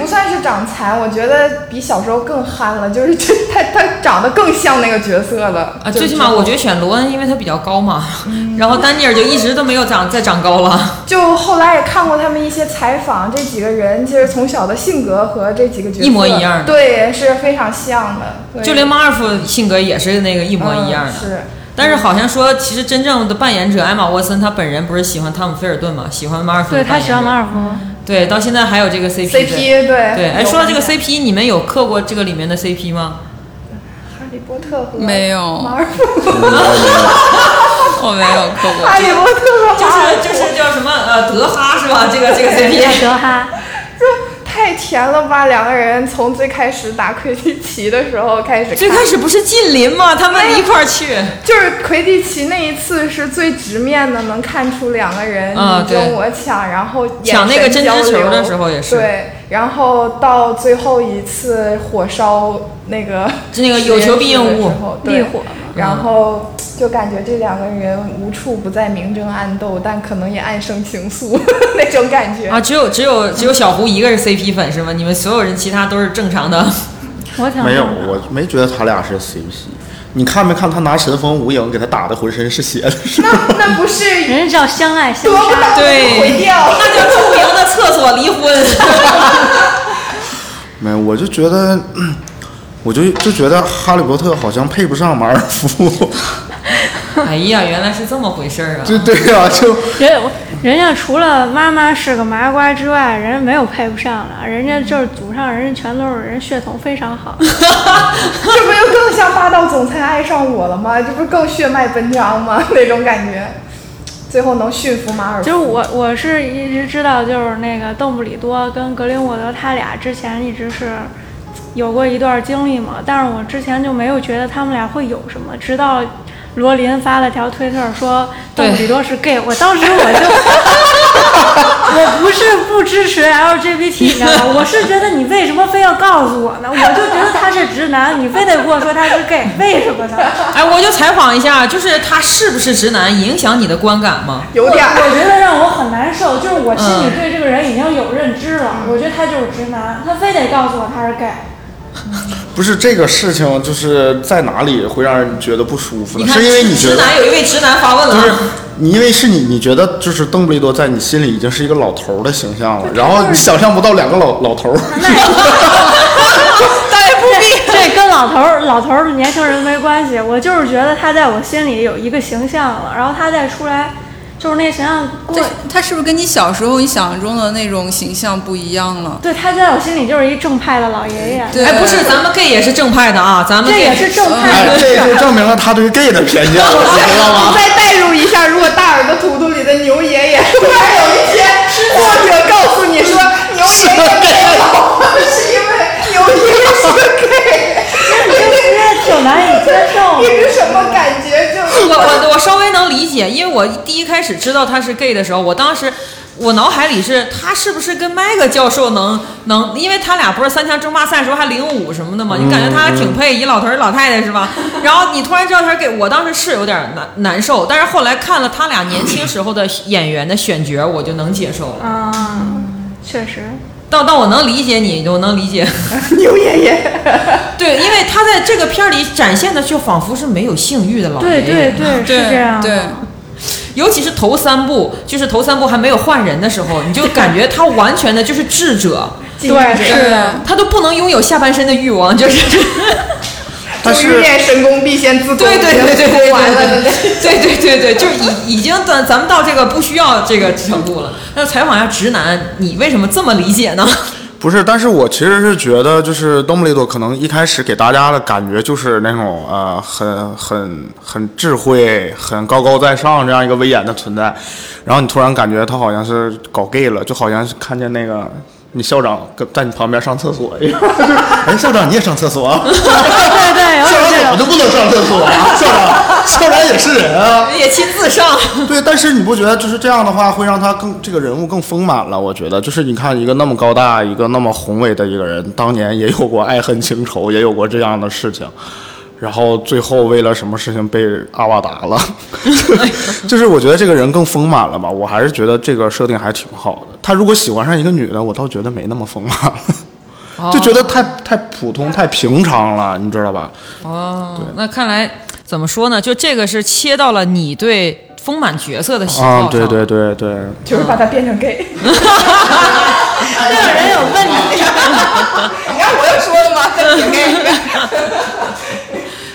长残，我觉得比小时候更憨了，就是这 他他长得更像那个角色了。啊，最起码我觉得选罗恩，因为他比较高嘛，嗯然后丹尼尔就一直都没有长再长高了。就后来也看过他们一些采访，这几个人其实从小的性格和这几个角色一模一样的对，是非常像的。就连马尔福性格也是那个一模一样的。嗯是。但是好像说，其实真正的扮演者艾玛沃森，她本人不是喜欢汤姆菲尔顿嘛，喜欢马尔福对他。喜欢马尔福，对，到现在还有这个 CP 对 CP 对对，哎，说到这个 CP，你们有磕过这个里面的 CP 吗？哈利波特和没有马尔。福，我没有磕过哈利波特和就马尔福是就是叫什么呃德哈是吧？这个这个 CP 德哈，这太甜了吧！两个人从最开始打魁地奇的时候开始，最开始不是近邻吗？他们一块儿去。就是魁地奇那一次是最直面的，能看出两个人啊你争我抢，然后眼抢那个针织球的时候也是对，然后到最后一次火烧那个就那个有求必应的时候对火嘛然后就感觉这两个人无处不在明争暗斗，但可能也暗生情愫 那种感觉啊，只有只有只有小胡一个是 CP 粉是吗？你们所有人其他都是正常的。没有，我没觉得他俩是 CP。你看没看他拿神风无影给他打的浑身是血？那那不是 人家叫相爱相杀。对毁掉？那叫著名的厕所离婚。没有，我就觉得，嗯 我就就觉得哈利波特好像配不上马尔福。哎呀，原来是这么回事儿啊！对对呀、就人人家除了妈妈是个麻瓜之外，人家没有配不上的，人家就是祖上人家全都是人血统非常好。这不就更像霸道总裁爱上我了吗？这不是更血脉奔张吗？那种感觉。最后能驯服马尔福。就是我我是一直知道，就是那个邓布利多跟格林沃德他俩之前一直是有过一段经历嘛，但是我之前就没有觉得他们俩会有什么，直到罗琳发了条推特说邓布利多是 gay，我当时我就 我不是不支持 LGBT，你知道吗？我是觉得你为什么非要告诉我呢？我就觉得他是直男，你非得跟我说他是 gay，为什么呢？哎，我就采访一下，就是他是不是直男，影响你的观感吗？有点儿我觉得让我很难受，就是我心里对这个人已经有认知了，我觉得他就是直男，他非得告诉我他是 gay。不是这个事情，就是在哪里会让人觉得不舒服呢？是因为你觉得直男有一位直男发问了。就是啊，你，因为是你，你觉得就是邓布利多在你心里已经是一个老头儿的形象了，然后你想象不到两个老老头儿，这 这跟老头儿老头儿年轻人没关系，我就是觉得他在我心里有一个形象了，然后他再出来，就是那形象过对，他是不是跟你小时候你想象中的那种形象不一样了？对，他在我心里就是一正派的老爷爷。对哎，不是，咱们 gay 也是正派的啊，咱们这 gay 也是正派哎，的。这就证明了他对 gay 的偏见，你知道吗？再代入一下，如果大耳朵图图里的牛爷爷 突然有一天，作者告诉你说牛爷爷没老婆，是因为牛爷爷是个 gay，这挺难以接受你。是什么感觉？就我我我稍微能理解，因为我第一开始知道他是 gay 的时候，我当时我脑海里是他是不是跟麦克教授能能，因为他俩不是三强争霸赛时候还零五什么的嘛，你感觉他还挺配一老头儿老太太是吧？然后你突然知道他是 gay，我当时是有点难难受，但是后来看了他俩年轻时候的演员的选角，我就能接受了。啊，确实。到到我能理解你，我能理解。牛爷爷。对，因为他在这个片儿里展现的就仿佛是没有性欲的老对爷爷。对对，是这样。对，尤其是头三部，就是头三部还没有换人的时候，你就感觉他完全的就是智者，对，是的。他都不能拥有下半身的欲望，就是。但终于是练神功必先自宫，对对对对对完了对对对对对对，就是已已经咱咱们到这个不需要这个程度了。那采访一下直男，你为什么这么理解呢？不是，但是我其实是觉得，就是邓布利多可能一开始给大家的感觉就是那种呃，很很很智慧、很高高在上这样一个威严的存在，然后你突然感觉他好像是搞 gay 了，就好像是看见那个你校长跟在你旁边上厕所一样。哎，校长你也上厕所啊？对 对，有校长点这种。怎么就不能上厕所啊？校长，校长也是人啊。也亲自上。对，但是你不觉得就是这样的话，会让他更这个人物更丰满了？我觉得，就是你看一个那么高大、一个那么宏伟的一个人，当年也有过爱恨情仇，也有过这样的事情，然后最后为了什么事情被阿瓦达了，就是我觉得这个人更丰满了吧？我还是觉得这个设定还挺好的。他如果喜欢上一个女的，我倒觉得没那么丰满了。就觉得太太普通、太平常了，你知道吧？哦，那看来怎么说呢？就这个是切到了你对丰满角色的喜好啊，对对对对，就是把它变成 gay。这个人有问题。你看我又说了吗？他挺 gay。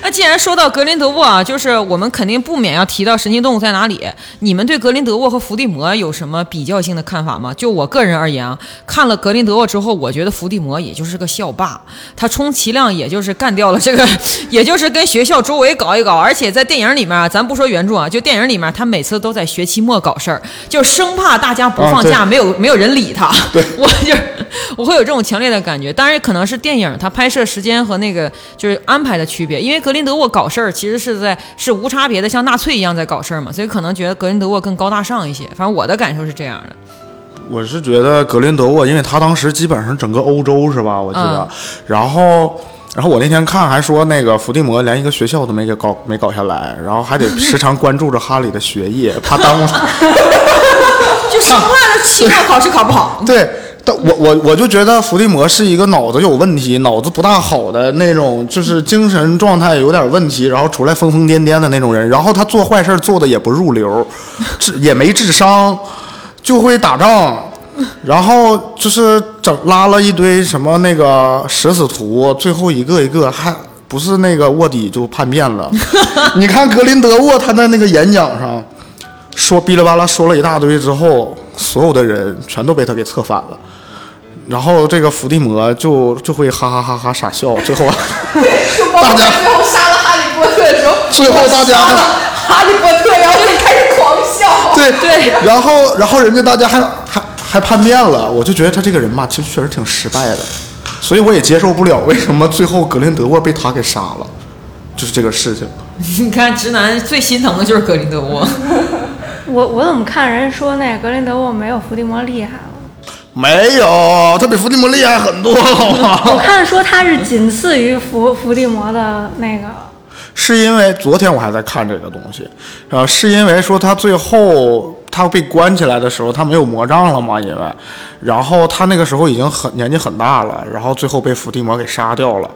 那既然说到格林德沃啊，就是我们肯定不免要提到神奇动物在哪里。你们对格林德沃和伏地魔有什么比较性的看法吗？就我个人而言啊，看了格林德沃之后，我觉得伏地魔也就是个校霸，他充其量也就是干掉了这个，也就是跟学校周围搞一搞。而且在电影里面啊，咱不说原著啊，就电影里面他每次都在学期末搞事儿，就生怕大家不放假，啊没有没有人理他。对 我就是我会有这种强烈的感觉。当然，可能是电影它拍摄时间和那个就是安排的区别，因为格林德沃搞事儿其实是在是无差别的，像纳粹一样在搞事儿嘛，所以可能觉得格林德沃更高大上一些。反正我的感受是这样的。我是觉得格林德沃，因为他当时基本上整个欧洲是吧？我记得，嗯然后。然后我那天看还说那个伏地魔连一个学校都没给搞没搞下来，然后还得时常关注着哈利的学业，怕耽误。就生怕他期末考试考不好。对，但我我我就觉得伏地魔是一个脑子有问题、脑子不大好的那种，就是精神状态有点问题，然后出来疯疯癫癫的那种人。然后他做坏事做的也不入流，智也没智商，就会打仗。然后就是整拉了一堆什么那个食死徒，最后一个一个还不是那个卧底就叛变了。你看格林德沃他在那个演讲上说哔哩吧啦说了一大堆之后，所有的人全都被他给策反了。然后这个伏地魔就就会哈哈哈哈傻笑，最后大家最后杀了哈利波特的时候，最后大家哈利波特，然后就开始狂笑。对对，然后然后人家大家还还还叛变了，我就觉得他这个人吧，其实确实挺失败的，所以我也接受不了为什么最后格林德沃被他给杀了，就是这个事情。你看，直男最心疼的就是格林德沃。我我怎么看人说那格林德沃没有伏地魔厉害了？没有，他比伏地魔厉害很多，好吗？我看说他是仅次于伏伏地魔的那个。是因为昨天我还在看这个东西，然后是因为说他最后他被关起来的时候，他没有魔杖了嘛？因为，然后他那个时候已经很年纪很大了，然后最后被伏地魔给杀掉了。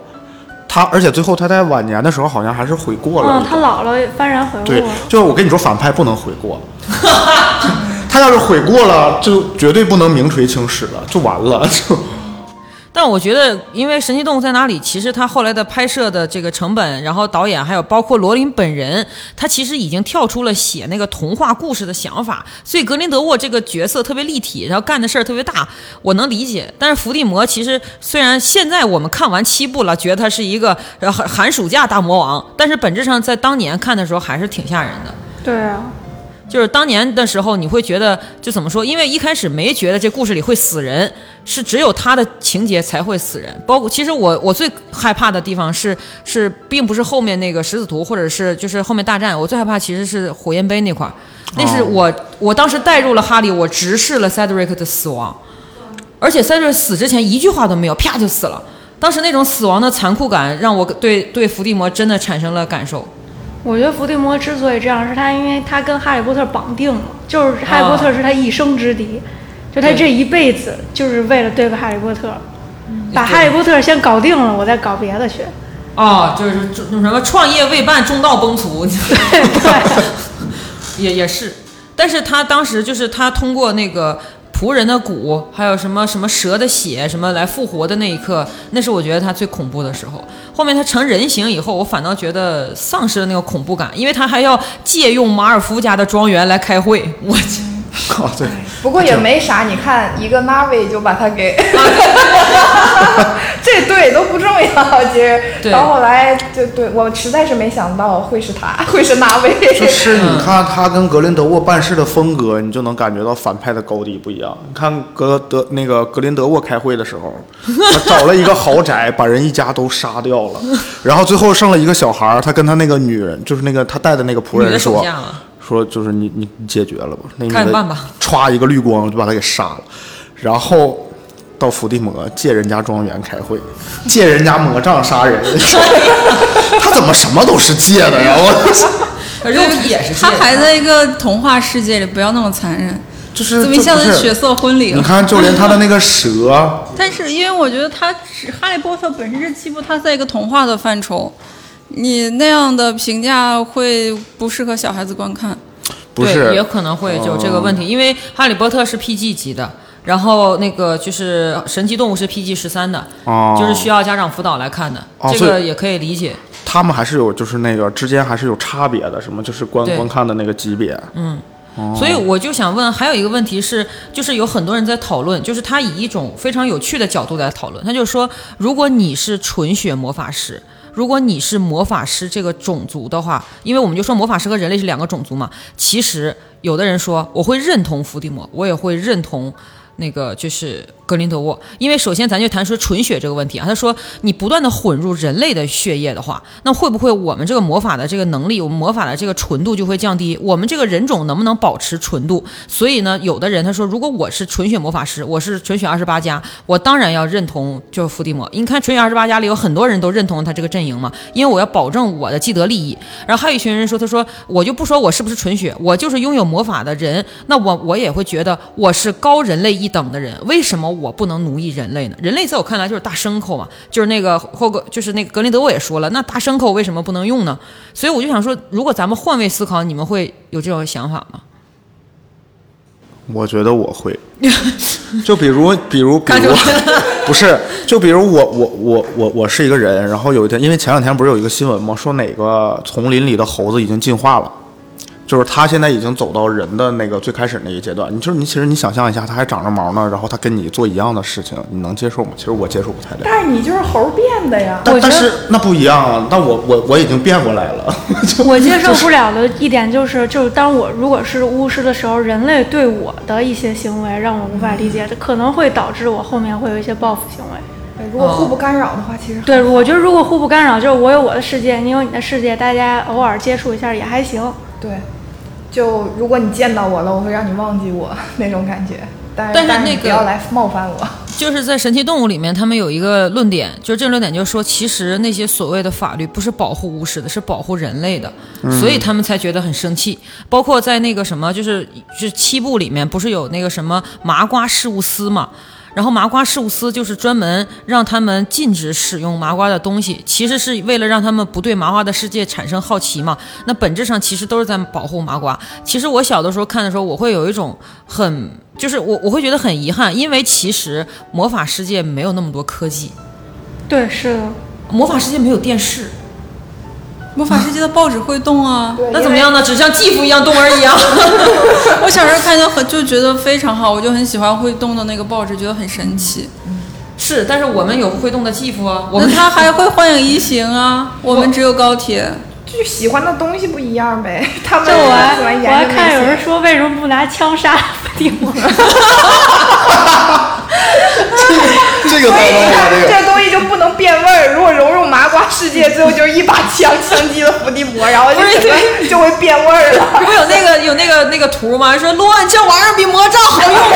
他而且最后他在晚年的时候好像还是悔过了。嗯，他姥姥幡然悔悟。对，就是我跟你说，反派不能悔过。他要是悔过了，就绝对不能名垂青史了，就完了。就。但我觉得，因为《神奇动物在哪里》，其实他后来的拍摄的这个成本，然后导演还有包括罗琳本人，他其实已经跳出了写那个童话故事的想法，所以格林德沃这个角色特别立体，然后干的事儿特别大，我能理解。但是伏地魔其实虽然现在我们看完七部了，觉得他是一个寒寒暑假大魔王，但是本质上在当年看的时候还是挺吓人的。对啊。就是当年的时候，你会觉得就怎么说？因为一开始没觉得这故事里会死人，是只有他的情节才会死人。包括其实我我最害怕的地方是是，并不是后面那个十字图，或者是就是后面大战，我最害怕其实是火焰杯那块儿。那是我我当时带入了哈利，我直视了 Cedric 的死亡，而且 Cedric 死之前一句话都没有，啪就死了。当时那种死亡的残酷感，让我对对伏地魔真的产生了感受。我觉得伏地魔之所以这样，是他因为他跟哈利波特绑定了，就是哈利波特是他一生之敌，就他这一辈子就是为了对付哈利波特，把哈利波特先搞定了，我再搞别的去。哦，就是什么创业未半，中道崩殂。对 对，也也是，但是他当时就是他通过那个。仆人的骨，还有什么什么蛇的血，什么来复活的那一刻，那是我觉得他最恐怖的时候。后面他成人形以后，我反倒觉得丧失了那个恐怖感，因为他还要借用马尔夫家的庄园来开会。我去。哦，对，不过也没啥，你看一个 Navi 就把他给，这对都不重要，其实到后来就对我实在是没想到会是他，会是 Navi。就是你看他跟格林德沃办事的风格，你就能感觉到反派的高低不一样。你看格德那个格林德沃开会的时候，他找了一个豪宅，把人一家都杀掉了，然后最后剩了一个小孩他跟他那个女人，就是那个他带的那个仆人说。说就是你你解决了吧，那女的歘一个绿光就把他给杀了，然后到伏地魔借人家庄园开会，借人家魔杖杀人，他怎么什么都是借的呀？我 肉体也是，他还在一个童话世界里，不要那么残忍，就是怎么像血色婚礼？你看，就连他的那个蛇，但是因为我觉得他哈利波特本身是欺负他在一个童话的范畴。你那样的评价会不适合小孩子观看，不是，也可能会有这个问题，因为《哈利波特》是 PG 级的，然后那个就是《神奇动物》是 PG 十三的，就是需要家长辅导来看的，这个也可以理解。他们还是有，就是那个之间还是有差别的，什么就是观观看的那个级别。嗯，所以我就想问，还有一个问题是，就是有很多人在讨论，就是他以一种非常有趣的角度在讨论，他就说，如果你是纯血魔法师。如果你是魔法师这个种族的话，因为我们就说魔法师和人类是两个种族嘛，其实有的人说我会认同伏地魔，我也会认同那个就是。格林德沃，因为首先咱就谈说纯血这个问题啊，他说你不断的混入人类的血液的话，那会不会我们这个魔法的这个能力，我们魔法的这个纯度就会降低？我们这个人种能不能保持纯度？所以呢，有的人他说，如果我是纯血魔法师，我是纯血二十八家，我当然要认同就是伏地魔。你看纯血二十八家里有很多人都认同他这个阵营嘛，因为我要保证我的既得利益。然后还有一群人说，他说我就不说我是不是纯血，我就是拥有魔法的人，那我我也会觉得我是高人类一等的人，为什么？我不能奴役人类呢？人类在我看来就是大牲口嘛，就是那个霍格，就是那个格林德沃也说了，那大牲口为什么不能用呢？所以我就想说，如果咱们换位思考，你们会有这种想法吗？我觉得我会，就比如，比如，比如，不是，就比如我，我，我，我，我是一个人，然后有一天，因为前两天不是有一个新闻吗？说哪个丛林里的猴子已经进化了。就是他现在已经走到人的那个最开始那一阶段。你就是你，其实你想象一下，他还长着毛呢，然后他跟你做一样的事情，你能接受吗？其实我接受不太了。但是你就是猴变的呀。但是那不一样啊，那我我我已经变过来了。我接受不了的一点就是，就是当我如果是巫师的时候，人类对我的一些行为让我无法理解，这可能会导致我后面会有一些报复行为。对如果互不干扰的话，其实对，我觉得如果互不干扰，就是我有我的世界，你有你的世界，大家偶尔接触一下也还行。对。就如果你见到我了，我会让你忘记我 那种感觉。但是但但是那个你不要来冒犯我。就是在神奇动物里面，他们有一个论点，就是这个论点就是说，其实那些所谓的法律不是保护巫师的，是保护人类的，所以他们才觉得很生气。包括在那个什么，就是就是七部里面，不是有那个什么麻瓜事务司嘛？然后麻瓜事务司就是专门让他们禁止使用麻瓜的东西，其实是为了让他们不对麻瓜的世界产生好奇嘛。那本质上其实都是在保护麻瓜。其实我小的时候看的时候，我会有一种很，就是我我会觉得很遗憾，因为其实魔法世界没有那么多科技，对，是的。魔法世界没有电视，魔法世界的报纸会动啊。那怎么样呢？只像继父一样动而已啊。我小时候看就很就觉得非常好，我就很喜欢会动的那个报纸，觉得很神奇。是，但是我们有会动的继父啊，我们那他还会幻影移形啊，我们只有高铁。就喜欢的东西不一样呗。他们我还看有。人说，为什么不拿枪杀伏地魔？这个才能把这个。这东西就不能变味儿。如果融入麻瓜世界，最后就是一把枪枪击了伏地魔，然后就整个就会变味儿了。不是有那个有那个那个图吗？说乱这玩意儿比魔杖好用多。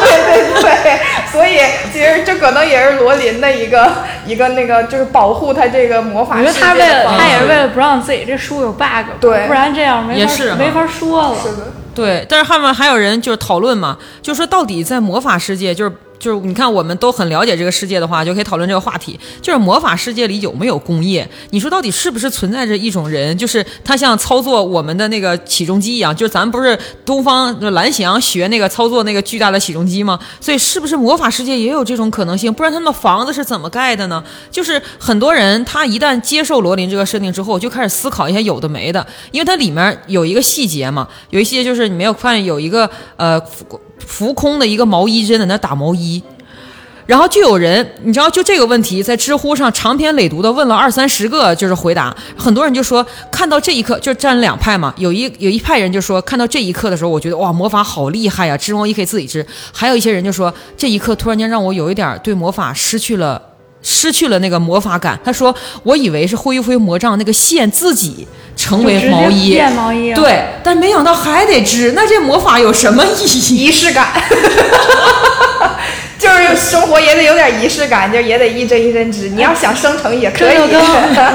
对对对，所以其实这可能也是罗琳的一个一个那个，就是保护他这个魔法我觉世界他为了他也是为了不让自己这书有 bug，对不然这样没法也是没法说了。是的。对，但是后面还有人就是讨论嘛，就说到底在魔法世界，就是就是你看我们都很了解这个世界的话，就可以讨论这个话题，就是魔法世界里有没有工业？你说到底是不是存在着一种人，就是他像操作我们的那个起重机一样，就是咱不是东方蓝翔学那个操作那个巨大的起重机吗？所以是不是魔法世界也有这种可能性？不然他们的房子是怎么盖的呢？就是很多人他一旦接受罗琳这个设定之后，就开始思考一些有的没的，因为它里面有一个细节嘛，有一些就是你没有发现有一个呃浮空的一个毛衣针在那打毛衣。然后就有人，你知道，就这个问题，在知乎上长篇累牍的问了二三十个，就是回答，很多人就说，看到这一刻，就站两派嘛，有一有一派人就说，看到这一刻的时候，我觉得哇，魔法好厉害呀，织毛衣可以自己织；还有一些人就说，这一刻突然间让我有一点对魔法失去了。失去了那个魔法感，他说：“我以为是挥一挥魔杖，那个线自己成为毛衣，变毛衣了对，但没想到还得织，那这魔法有什么意义？仪式感，就是生活也得有点仪式感，就也得一针一针织。你要想生成也可以。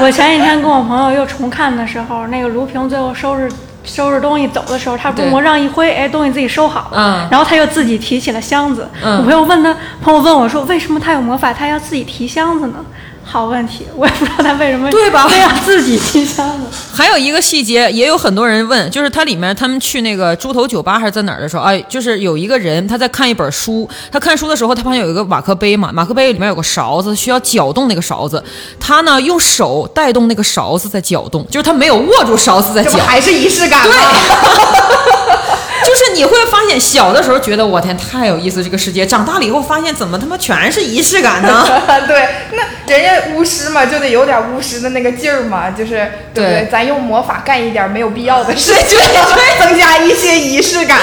我 前几天跟我朋友又重看的时候，那个卢平最后收拾收拾东西走的时候，他不魔杖一挥，哎，东西自己收好了，嗯然后他又自己提起了箱子。嗯我朋友问他，朋友问我说，为什么他有魔法，他要自己提箱子呢？好问题，我也不知道他为什么对吧非要自己提箱子。还有一个细节，也有很多人问，就是它里面他们去那个猪头酒吧还是在哪儿的时候，哎，就是有一个人他在看一本书，他看书的时候，他旁边有一个马克杯嘛，马克杯里面有个勺子，需要搅动那个勺子，他呢用手带动那个勺子在搅动，就是他没有握住勺子在搅。还是仪式感吗？就是你会发现，小的时候觉得我天太有意思这个世界，长大了以后发现怎么他妈全是仪式感呢？对，那人家巫师嘛，就得有点巫师的那个劲儿嘛，就是对不对对？咱用魔法干一点没有必要的事情，对对 增加一些仪式感。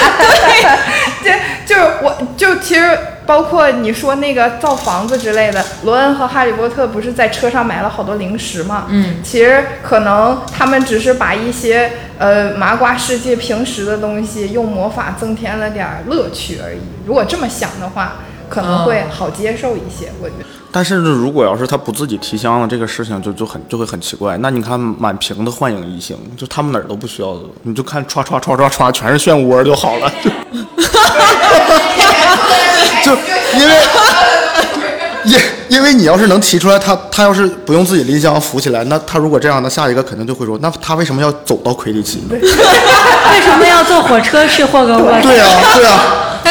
对，就就是我就其实包括你说那个造房子之类的，罗恩和哈利波特不是在车上买了好多零食吗？嗯，其实可能他们只是把一些呃麻瓜世界平时的东西用魔法增添了点儿乐趣而已。如果这么想的话，可能会好接受一些，我觉得。但是如果要是他不自己提箱了，这个事情就就很就会很奇怪。那你看满屏的幻影异形，就他们哪儿都不需要的，你就看歘歘歘歘歘全是漩涡就好了。就就因为 因因为你要是能提出来，他他要是不用自己临香扶起来，那他如果这样，那下一个肯定就会说，那他为什么要走到魁地奇呢？为什么要坐火车去霍格沃茨？对啊，对啊，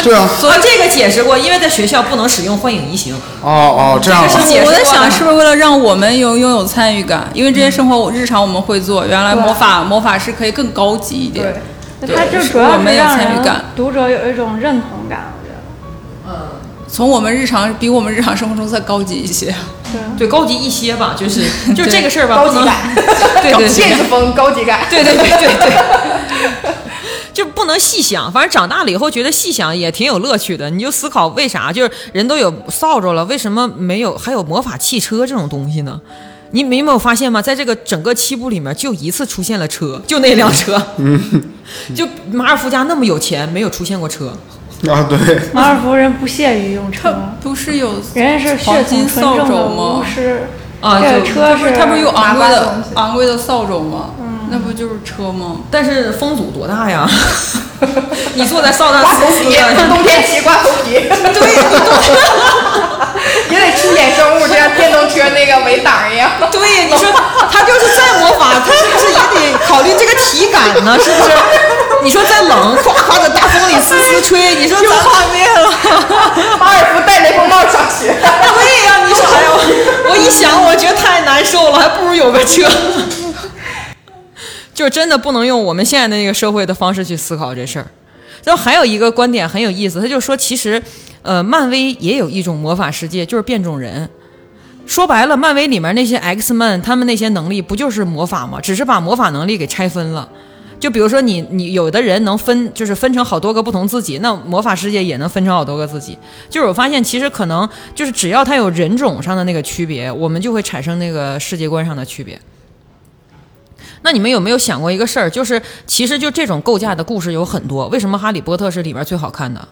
对啊，所以这个解释过，因为在学校不能使用幻影移形。哦哦，这样啊这是我在想，是不是为了让我们有拥有参与感？因为这些生活我日常我们会做，原来魔法魔法师可以更高级一点。对它就主要参与感读者有一种认同感。从我们日常比我们日常生活中再高级一些。对，高级一些吧，就是 就这个事儿吧，不能高级感，对对对现实风高级感。对对对对对，就不能细想。反正长大了以后，觉得细想也挺有乐趣的。你就思考为啥，就是人都有扫帚了，为什么没有还有魔法汽车这种东西呢？你你有没有发现吗？在这个整个七部里面，就一次出现了车，就那辆车。就马尔福家那么有钱，没有出现过车。啊，对，马尔福人不屑于用车，不是有人家是血黄金扫统纯正的帚吗巫？师。啊这车是他不是有昂贵的昂贵的扫帚吗？那不就是车吗？但是风阻多大呀？你坐在扫帚挂头皮，死死的，冬天骑挂头皮。对，也得出衍生物，就像电动车那个围挡一样。对，你说他就是再魔法，他是不是也得考虑这个体感呢？是不是？你说再冷，夸夸的大风里丝丝吹，你说咱画面了。马尔福戴雷锋帽上学。对呀、你说哎呦，我一想，我觉得太难受了，还不如有个车。就真的不能用我们现在的那个社会的方式去思考这事儿。然后还有一个观点很有意思，他就说，其实，呃，漫威也有一种魔法世界，就是变种人。说白了，漫威里面那些 X Man，他们那些能力不就是魔法吗？只是把魔法能力给拆分了。就比如说你你有的人能分，就是分成好多个不同自己，那魔法世界也能分成好多个自己。就是我发现，其实可能就是只要他有人种上的那个区别，我们就会产生那个世界观上的区别。那你们有没有想过一个事儿？就是其实就这种构架的故事有很多，为什么《哈利波特》是里边最好看的？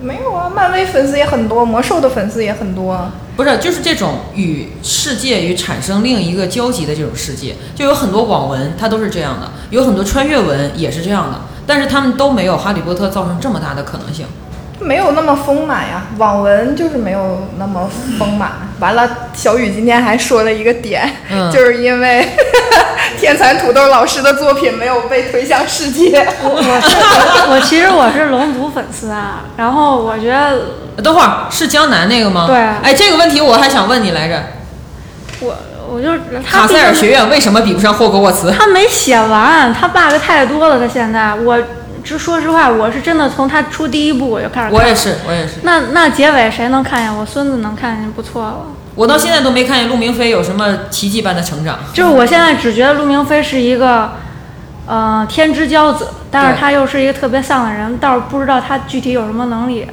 没有啊，漫威粉丝也很多，魔兽的粉丝也很多。不是，就是这种与世界与产生另一个交集的这种世界，就有很多网文，它都是这样的，有很多穿越文也是这样的，但是他们都没有《哈利波特》造成这么大的可能性。没有那么丰满呀，网文就是没有那么丰满。完了，小雨今天还说了一个点，嗯 就是因为 天蚕土豆老师的作品没有被推向世界。我是我我其实我是龙族粉丝啊，然后我觉得等会儿是江南那个吗？对哎，这个问题我还想问你来着，我我就他卡塞尔学院为什么比不上霍格沃茨？他没写完，他 bug 太多了。他现在，我就说实话，我是真的从他出第一部我就开始看。我也是，我也是，那那结尾谁能看见？我孙子能看见不错了。我到现在都没看见陆明飞有什么奇迹般的成长。就是我现在只觉得陆明飞是一个，呃，天之骄子，但是他又是一个特别丧的人，倒是不知道他具体有什么能力，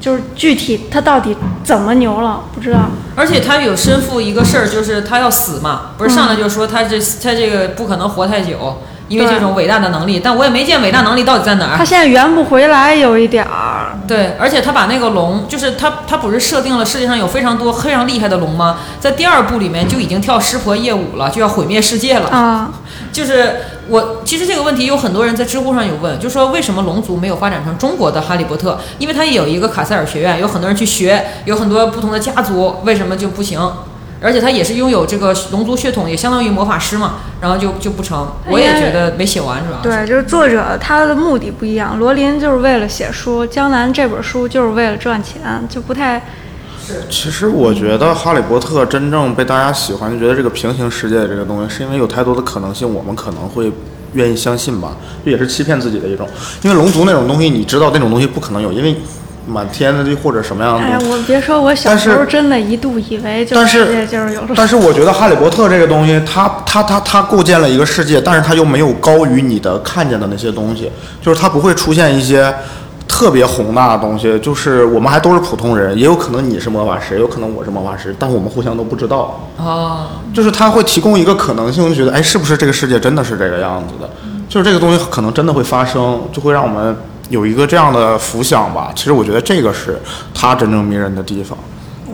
就是具体他到底怎么牛了，不知道。而且他有身负一个事儿，就是他要死嘛，不是上来就说他这他这个不可能活太久，因为这种伟大的能力。但我也没见伟大能力到底在哪儿。他现在圆不回来，有一点儿。对，而且他把那个龙，就是他他不是设定了世界上有非常多非常厉害的龙吗？在第二部里面就已经跳湿婆夜舞了，就要毁灭世界了。啊，就是我其实这个问题有很多人在知乎上有问，就说为什么龙族没有发展成中国的哈利波特？因为他也有一个卡塞尔学院，有很多人去学，有很多不同的家族，为什么就不行？而且他也是拥有这个龙族血统，也相当于魔法师嘛，然后就就不成。我也觉得没写完，主要是。对，就是作者他的目的不一样。罗琳就是为了写书，江南这本书就是为了赚钱，就不太其实我觉得《哈利波特》真正被大家喜欢，就觉得这个平行世界这个东西，是因为有太多的可能性，我们可能会愿意相信吧，这也是欺骗自己的一种。因为龙族那种东西，你知道那种东西不可能有，因为满天的或者什么样的哎。我别说，我小时候真的一度以为就但是世界就是有但是我觉得《哈利波特》这个东西，它它它它构建了一个世界，但是它又没有高于你的看见的那些东西，就是它不会出现一些特别宏大的东西。就是我们还都是普通人，也有可能你是魔法师，也有可能我是魔法师，但我们互相都不知道。哦，就是它会提供一个可能性，就觉得哎，是不是这个世界真的是这个样子的？就是这个东西可能真的会发生，就会让我们有一个这样的浮想吧。其实我觉得这个是他真正迷人的地方。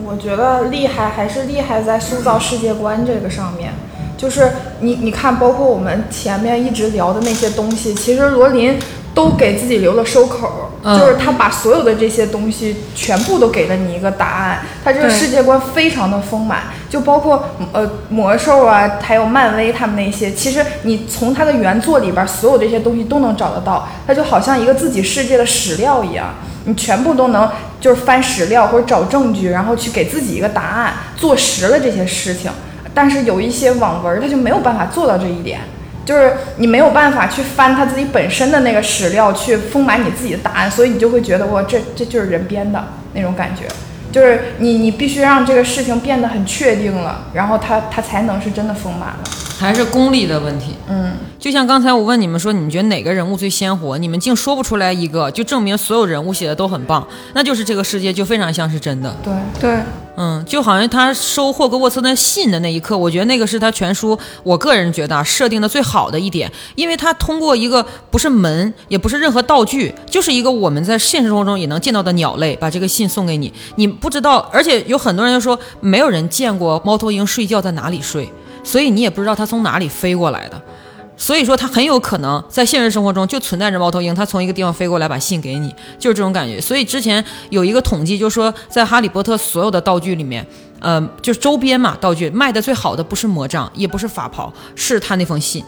我觉得厉害还是厉害在塑造世界观这个上面。就是你你看，包括我们前面一直聊的那些东西，其实罗琳都给自己留了收口儿。嗯就是他把所有的这些东西全部都给了你一个答案，他这个世界观非常的丰满，就包括呃魔兽啊，还有漫威他们那些，其实你从他的原作里边儿所有这些东西都能找得到，它就好像一个自己世界的史料一样，你全部都能就是翻史料或者找证据，然后去给自己一个答案，做实了这些事情。但是有一些网文儿它就没有办法做到这一点。就是你没有办法去翻他自己本身的那个史料，去丰满你自己的答案，所以你就会觉得哇，这这就是人编的那种感觉。就是你你必须让这个事情变得很确定了，然后他他才能是真的丰满了。还是功力的问题。嗯，就像刚才我问你们说，你们觉得哪个人物最鲜活？你们竟说不出来一个，就证明所有人物写的都很棒，那就是这个世界就非常像是真的。对，对，嗯，就好像他收霍格沃茨的信的那一刻，我觉得那个是他全书，我个人觉得啊，设定的最好的一点，因为他通过一个不是门，也不是任何道具，就是一个我们在现实生活中也能见到的鸟类，把这个信送给你，你不知道，而且有很多人就说没有人见过猫头鹰睡觉在哪里睡，所以你也不知道它从哪里飞过来的。所以说，它很有可能在现实生活中就存在着猫头鹰，它从一个地方飞过来把信给你，就是这种感觉。所以之前有一个统计，就说在《哈利波特》所有的道具里面，呃，就是周边嘛，道具卖的最好的不是魔杖，也不是法袍，是他那封信。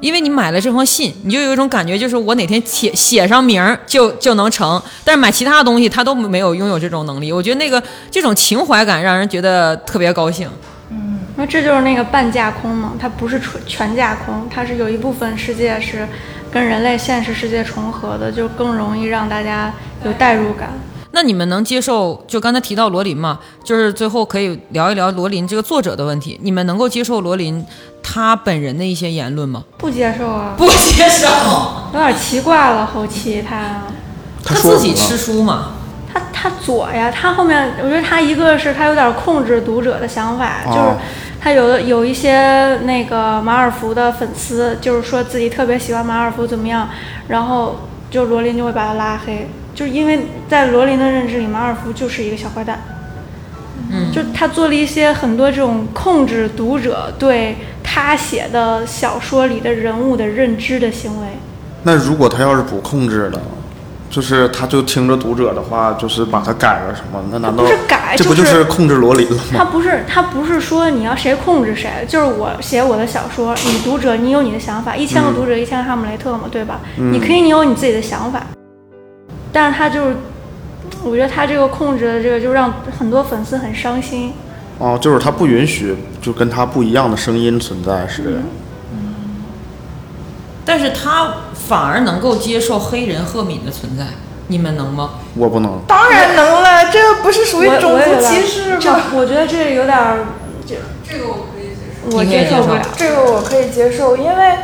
因为你买了这封信，你就有一种感觉，就是我哪天写写上名儿就就能成。但是买其他的东西，他都没有拥有这种能力。我觉得那个这种情怀感让人觉得特别高兴。那这就是那个半架空嘛，它不是纯全架空，它是有一部分世界是跟人类现实世界重合的，就更容易让大家有代入感。那你们能接受？就刚才提到罗琳嘛，就是最后可以聊一聊罗琳这个作者的问题。你们能够接受罗琳他本人的一些言论吗？不接受啊，不接受，有点奇怪了。后期他他自己吃书嘛。他他左呀，他后面我觉得他一个是他有点控制读者的想法，哦就是他有的有一些那个马尔福的粉丝，就是说自己特别喜欢马尔福怎么样，然后就罗琳就会把他拉黑，就是因为在罗琳的认知里，马尔福就是一个小坏蛋。嗯就他做了一些很多这种控制读者对他写的小说里的人物的认知的行为。那如果他要是不控制了，就是他就听着读者的话，就是把它改了什么？那难道不是改这不就就是是控制罗琳了吗？他不是他不是说你要谁控制谁，就是我写我的小说，你读者你有你的想法，一千个读者一千个哈姆雷特嘛，对吧？你可以你有你自己的想法，但是他就是，我觉得他这个控制的这个就让很多粉丝很伤心。哦，就是他不允许就跟他不一样的声音存在，是这样。但是他反而能够接受黑人赫敏的存在，你们能吗？我不能。当然能了，这个不是属于种族歧视这吗？我觉得这有点儿，这这个我可以接受。我接受不了。这个我可以接受，因为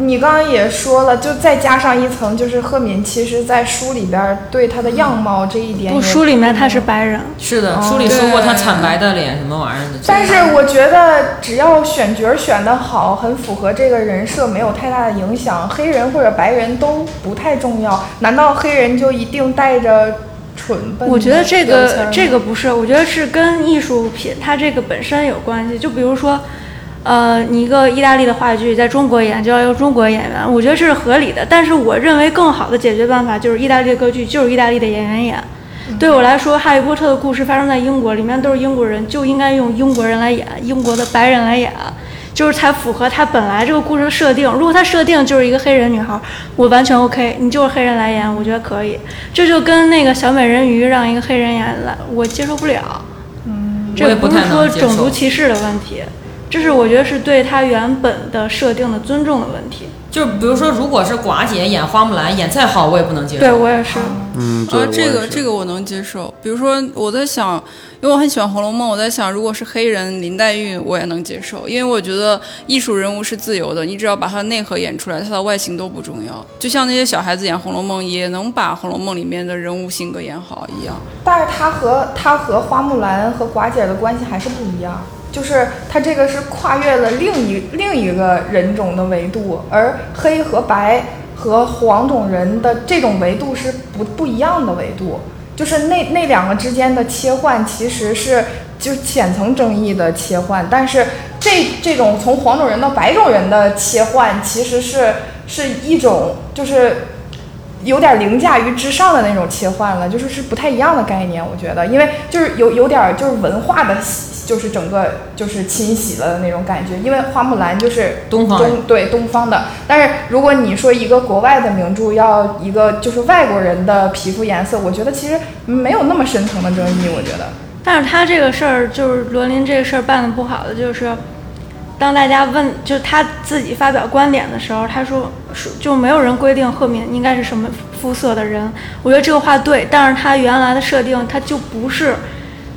你刚刚也说了，就再加上一层，就是赫敏其实在书里边儿对她的样貌这一点不，也书里面她是白人，是的，哦书里说过她惨白的脸什么玩意儿的。但是我觉得只要选角选得好，很符合这个人设，没有太大的影响，黑人或者白人都不太重要。难道黑人就一定带着蠢笨我觉得这个这个不是，我觉得是跟艺术品它这个本身有关系。就比如说，呃，你一个意大利的话剧在中国演就要用中国演员，我觉得这是合理的。但是我认为更好的解决办法就是意大利的歌剧就是意大利的演员演。对我来说，《哈利波特》的故事发生在英国，里面都是英国人，就应该用英国人来演，英国的白人来演，就是才符合他本来这个故事的设定。如果他设定就是一个黑人女孩，我完全 OK，你就是黑人来演，我觉得可以。这就跟那个小美人鱼让一个黑人演来，我接受不了。嗯，这不不是说种族歧视的问题，这是我觉得是对他原本的设定的尊重的问题。就比如说，如果是寡姐演花木兰，演再好我也不能接受。对我也是。嗯，这个这个我能接受。比如说，我在想，因为我很喜欢《红楼梦》，我在想，如果是黑人林黛玉，我也能接受，因为我觉得艺术人物是自由的，你只要把他的内核演出来，他的外形都不重要。就像那些小孩子演《红楼梦》，也能把《红楼梦》里面的人物性格演好一样。但是他和他和花木兰和寡姐的关系还是不一样，就是他这个是跨越了另一另一个人种的维度，而黑和白和黄种人的这种维度是不不一样的维度，就是那那两个之间的切换其实是就浅层争议的切换，但是这这种从黄种人到白种人的切换其实是是一种就是有点凌驾于之上的那种切换了，就是是不太一样的概念，我觉得，因为就是有有点就是文化的，就是整个就是侵袭了的那种感觉，因为花木兰就是东方中对东方的，但是如果你说一个国外的名著要一个就是外国人的皮肤颜色，我觉得其实没有那么深层的争议，我觉得。但是他这个事儿就是罗琳这个事儿办的不好的，就是当大家问，就是他自己发表观点的时候，他说说就没有人规定赫敏应该是什么肤色的人。我觉得这个话对，但是他原来的设定他就不是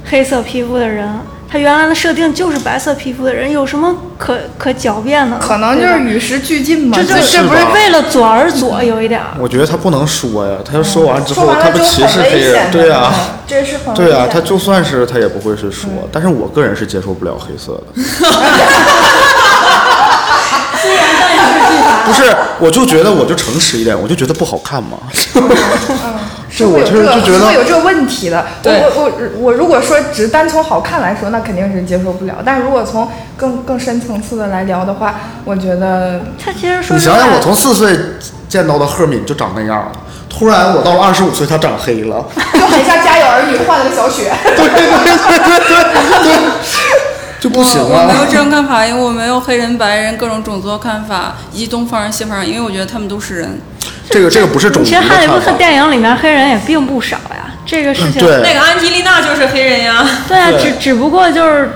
黑色皮肤的人，他原来的设定就是白色皮肤的人，有什么可可狡辩的？可能就是与时俱进嘛，这就就是这不是为了左而左，有一点儿。我觉得他不能说呀，他要说完之后，他不歧视黑人。对呀、嗯这是很对啊，他就算是他也不会是说，但是我个人是接受不了黑色的。不是，我就觉得我就诚实一点，我就觉得不好看嘛。这我就是会有这个就觉得，会有这个问题的。我对我我我如果说只单从好看来说，那肯定是接受不了。但是如果从更更深层次的来聊的话，我觉得他其实说，你想想，我从四岁见到的赫敏就长那样了，突然我到了二十五岁，她长黑了。就很像《家有儿女》换了个小雪。就不行啊我没有！这种看法，因为我没有黑人、白人各种种族的看法，以及东方人、西方人，因为我觉得他们都是人。这个这个不是种族的其实哈利波。特电影里面黑人也并不少呀，这个事情。对那个安吉丽娜就是黑人呀。对啊，对只只不过就是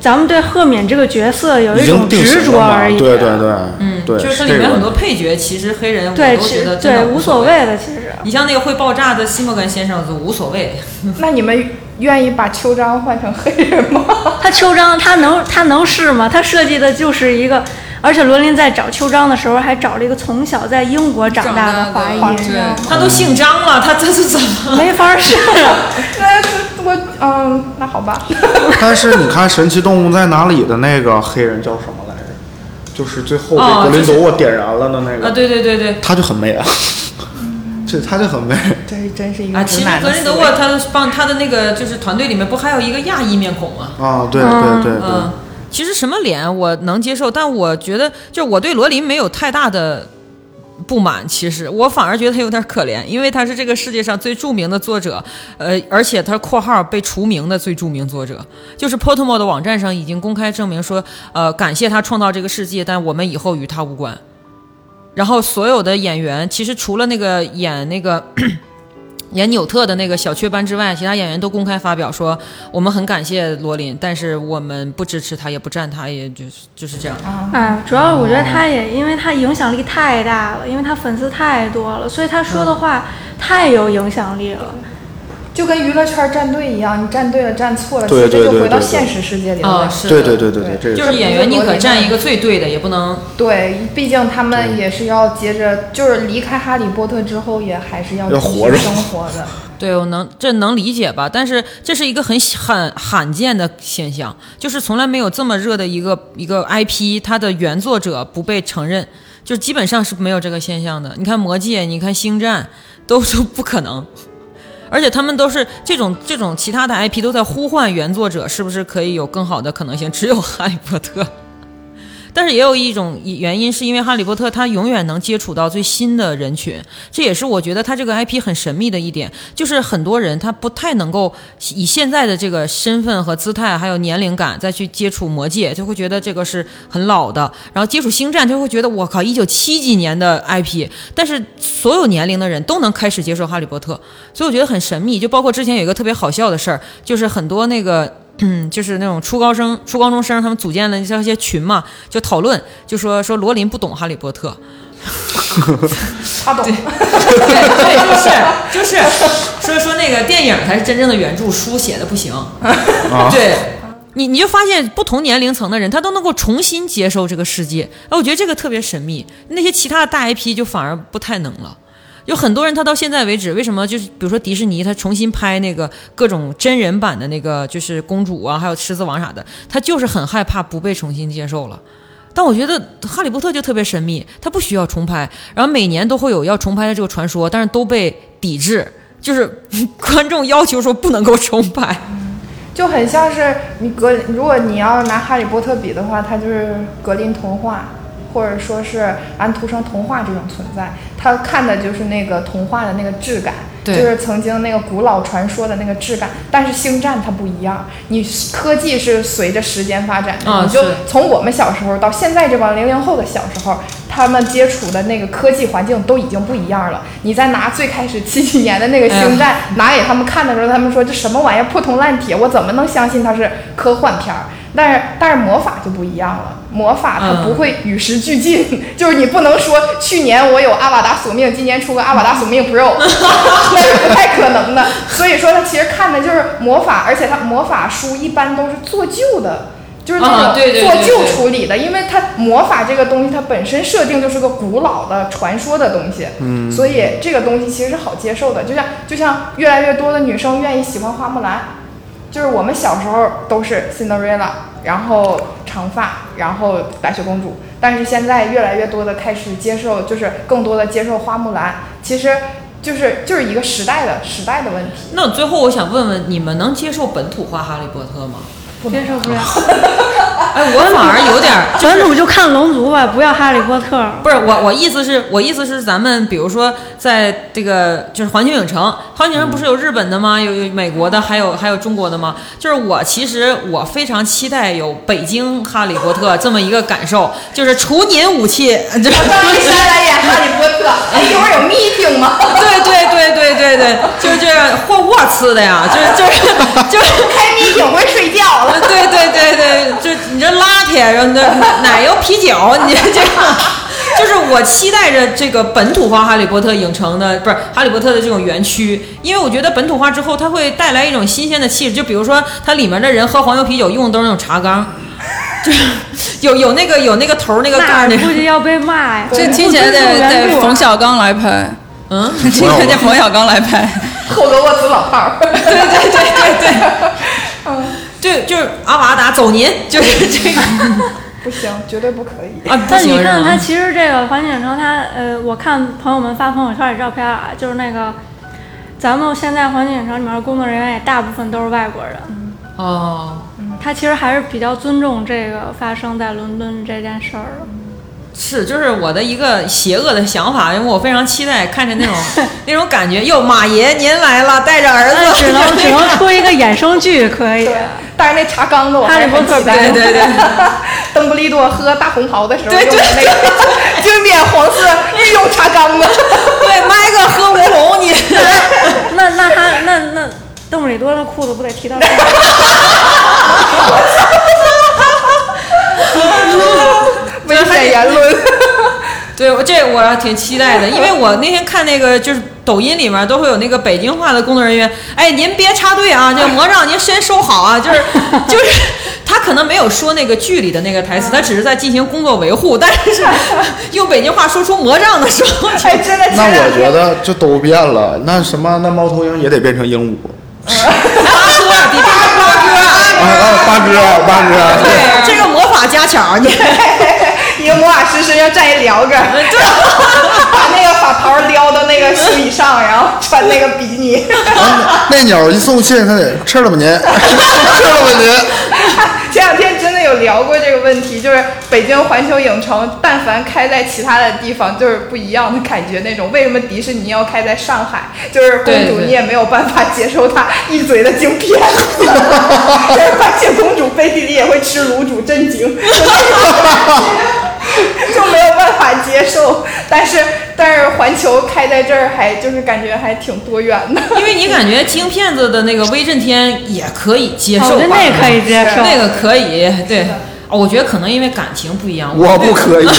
咱们对赫敏这个角色有一种执？着而已。对对对，嗯，对，就是它里面很多配角，其实黑人我对都觉得对无所谓。谓的，其实。你像那个会爆炸的西莫根先生就无所谓，那你们愿意把秋张换成黑人吗？他秋张他能他能是吗？他设计的就是一个，而且罗琳在找秋张的时候还找了一个从小在英国长大的华裔，长大的你知道吗他都姓张了，他这是怎么？没法试啊。那是我嗯，那好吧。但是你看《神奇动物在哪里》的那个黑人叫什么来着？就是最后哦被格林沃点燃了的那个，啊，对对对对。他就很美啊，这他就很美。这真是一啊，个啊其实格林德沃他帮他的那个就是团队里面不还有一个亚裔面孔吗？啊，对对对对，嗯，其实什么脸我能接受，但我觉得就我对罗琳没有太大的不满。其实我反而觉得他有点可怜，因为他是这个世界上最著名的作者，呃，而且他括号被除名的最著名作者，就是 Pottermore 的网站上已经公开证明说，呃，感谢他创造这个世界，但我们以后与他无关。然后所有的演员，其实除了那个演那个 演纽特的那个小雀斑之外，其他演员都公开发表说，我们很感谢罗琳，但是我们不支持他，也不站他，也就是就是这样。嗯，主要我觉得他也因为他影响力太大了，因为他粉丝太多了，所以他说的话太有影响力了。就跟娱乐圈站队一样，你站对了站错了，对其实这就回到现实世界里啊、了。是的对对对对对，这就是演员宁可站一个最对的，也不能对，毕竟他们也是要接着，就是离开哈利波特之后，也还是要继续要活着生活的。对，我能这能理解吧？但是这是一个很很罕见的现象，就是从来没有这么热的一个一个 IP，它的原作者不被承认，就基本上是没有这个现象的。你看《魔戒》，你看《星战》，都都不可能。而且他们都是这种这种其他的 IP 都在呼唤原作者，是不是可以有更好的可能性？只有《哈利波特》。但是也有一种原因，是因为《哈利波特》它永远能接触到最新的人群，这也是我觉得它这个 IP 很神秘的一点，就是很多人他不太能够以现在的这个身份和姿态，还有年龄感再去接触魔戒，就会觉得这个是很老的；然后接触星战，就会觉得我靠，一九七几年的 IP，但是所有年龄的人都能开始接受哈利波特，所以我觉得很神秘。就包括之前有一个特别好笑的事儿，就是很多那个。嗯，就是那种初高生、初高中生，他们组建了一些群嘛，就讨论，就说说罗琳不懂哈利波特，他懂，对对，就是就是说说那个电影才是真正的原著，书写的不行。对，你你就发现不同年龄层的人，他都能够重新接受这个世界。哎，我觉得这个特别神秘。那些其他的大 IP 就反而不太能了。有很多人，他到现在为止，为什么就是比如说迪士尼，他重新拍那个各种真人版的那个，就是公主啊，还有狮子王啥的，他就是很害怕不被重新接受了。但我觉得《哈利波特》就特别神秘，它不需要重拍，然后每年都会有要重拍的这个传说，但是都被抵制，就是 观众要求说不能够重拍。就很像是你格，如果你要拿哈利波特比的话，它就是格林童话，或者说是安徒生童话这种存在，他看的就是那个童话的那个质感，就是曾经那个古老传说的那个质感。但是星战它不一样，你科技是随着时间发展的，啊你就从我们小时候到现在这帮零零后的小时候，他们接触的那个科技环境都已经不一样了。你再拿最开始七几年的那个星战、拿给他们看的时候，他们说这什么玩意儿破铜烂铁，我怎么能相信它是科幻片儿？但是但是魔法就不一样了，魔法它嗯不会与时俱进，就是你不能说去年我有阿瓦达索命，今年出个阿瓦达索命 Pro，那是不太可能的。所以说它其实看的就是魔法，而且它魔法书一般都是做旧的。就是那种做旧处理的，因为它魔法这个东西，它本身设定就是个古老的传说的东西，嗯，所以这个东西其实是好接受的。就像就像越来越多的女生愿意喜欢花木兰，就是我们小时候都是 Cinderella，然后长发，然后白雪公主，但是现在越来越多的开始接受，就是更多的接受花木兰，其实就是就是一个时代的时代的问题。那最后我想问问，你们能接受本土化哈利波特吗？接受不了。哎，我反而有点儿，本土就看龙族吧，不要哈利波特。不是我，我意思是我意思是咱们比如说在这个就是环球影城，环球影城不是有日本的吗？有有美国的，还有还有中国的吗？就是我其实我非常期待有北京哈利波特这么一个感受，就是除您武器，就是当你谁来演哈利波特？哎，一会儿有 meeting 吗？对对对对对对，就是霍沃茨的呀，就是就是就是。开 meeting 会睡觉了。对对对对，就你这拉铁，然后你这奶油啤酒，你这个。就是我期待着这个本土化哈利波特影城的，不是哈利波特的这种园区，因为我觉得本土化之后，它会带来一种新鲜的气质。就比如说，它里面的人喝黄油啤酒用的都是那种茶缸，就是有有那个有那个头儿那个盖儿那个，估计要被骂呀。这听起来得得冯小刚来拍，嗯，听起来得冯小刚来拍。霍格沃茨老炮儿。对对对对对，就就是阿瓦达走您，就是 这个不行，绝对不可以。啊，不但你看他其实这个环球影城，他呃，我看朋友们发朋友圈里照片啊，就是那个咱们现在环球影城里面的工作人员也大部分都是外国人。哦。他其实还是比较尊重这个发生在伦敦这件事儿的。是，就是我的一个邪恶的想法，因为我非常期待看着那种 那种感觉。哟，马爷您来了，带着儿子，那只能只能出一个衍生剧，可以。对，但是那茶缸子我还是很期待。对对对，邓布利多喝大红袍的时候对对。用的那个经典黄色御用茶缸子。对，麦克喝乌龙，你那那他那那邓布利多的裤子不得提到这儿？危险言论。对我这我挺期待的，因为我那天看那个就是抖音里面都会有那个北京话的工作人员，哎，您别插队啊，这魔杖您先收好啊，就是 就是他可能没有说那个剧里的那个台词，他只是在进行工作维护，但是用北京话说出魔杖的时候，哎，真的，那我觉得就都变了。那什么，那猫头鹰也得变成鹦鹉。八哥，比八哥，八哥，八哥。对，这个魔法加强，你一个魔法师身上站一撩着，把那个法袍撩到那个膝以上，然后穿那个比基尼。啊那鸟一送信，他得吃了吧您，吃了吧您。前两天真的有聊过这个问题，就是北京环球影城，但凡开在其他的地方，就是不一样的感觉。那种为什么迪士尼要开在上海？就是公主你也没有办法接受她一嘴的京片，就是白雪公主背地里也会吃卤煮，震惊。就没有办法接受，但是但是环球开在这儿还就是感觉还挺多元的，因为你感觉京片子的那个威震天也可以接受吧，我觉得那可以接受。那个可以，对。哦我觉得可能因为感情不一样，我不可以。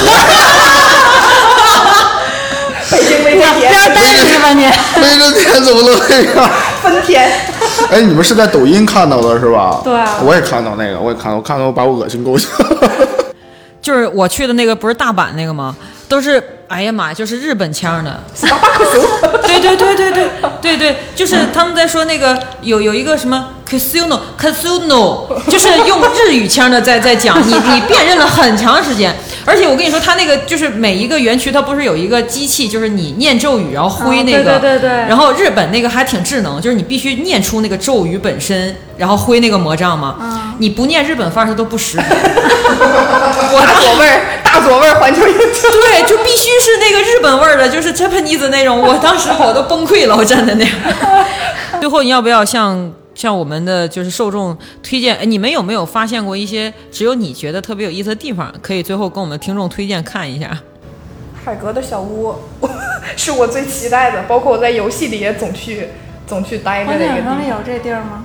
北京威震不要天单是吧你？威震天怎么能这样？分天，哎，你们是在抖音看到的是吧？对啊我也看到那个，我也看到，我看到把我恶心够呛。就是我去的那个不是大阪那个吗？都是哎呀妈呀，就是日本腔的。对对对对对对对，就是他们在说那个有有一个什么 casino casino，就是用日语腔的在在讲，你你辨认了很长时间，而且我跟你说，他那个就是每一个园区它不是有一个机器，就是你念咒语然后挥那个，哦对对对对然后日本那个还挺智能，就是你必须念出那个咒语本身，然后挥那个魔杖嘛，你不念日本范儿它都不识别。大果味儿，大大佐味儿环球影城。对，就必须是那个日本味儿的，就是 Japanese 那种。我当时我都崩溃了，我站在那儿。最后，你要不要向向我们的就是受众推荐？哎，你们有没有发现过一些只有你觉得特别有意思的地方？可以最后跟我们听众推荐看一下。海格的小屋 是我最期待的，包括我在游戏里也总去总去待着环的一个地方。球影城里有这地儿吗？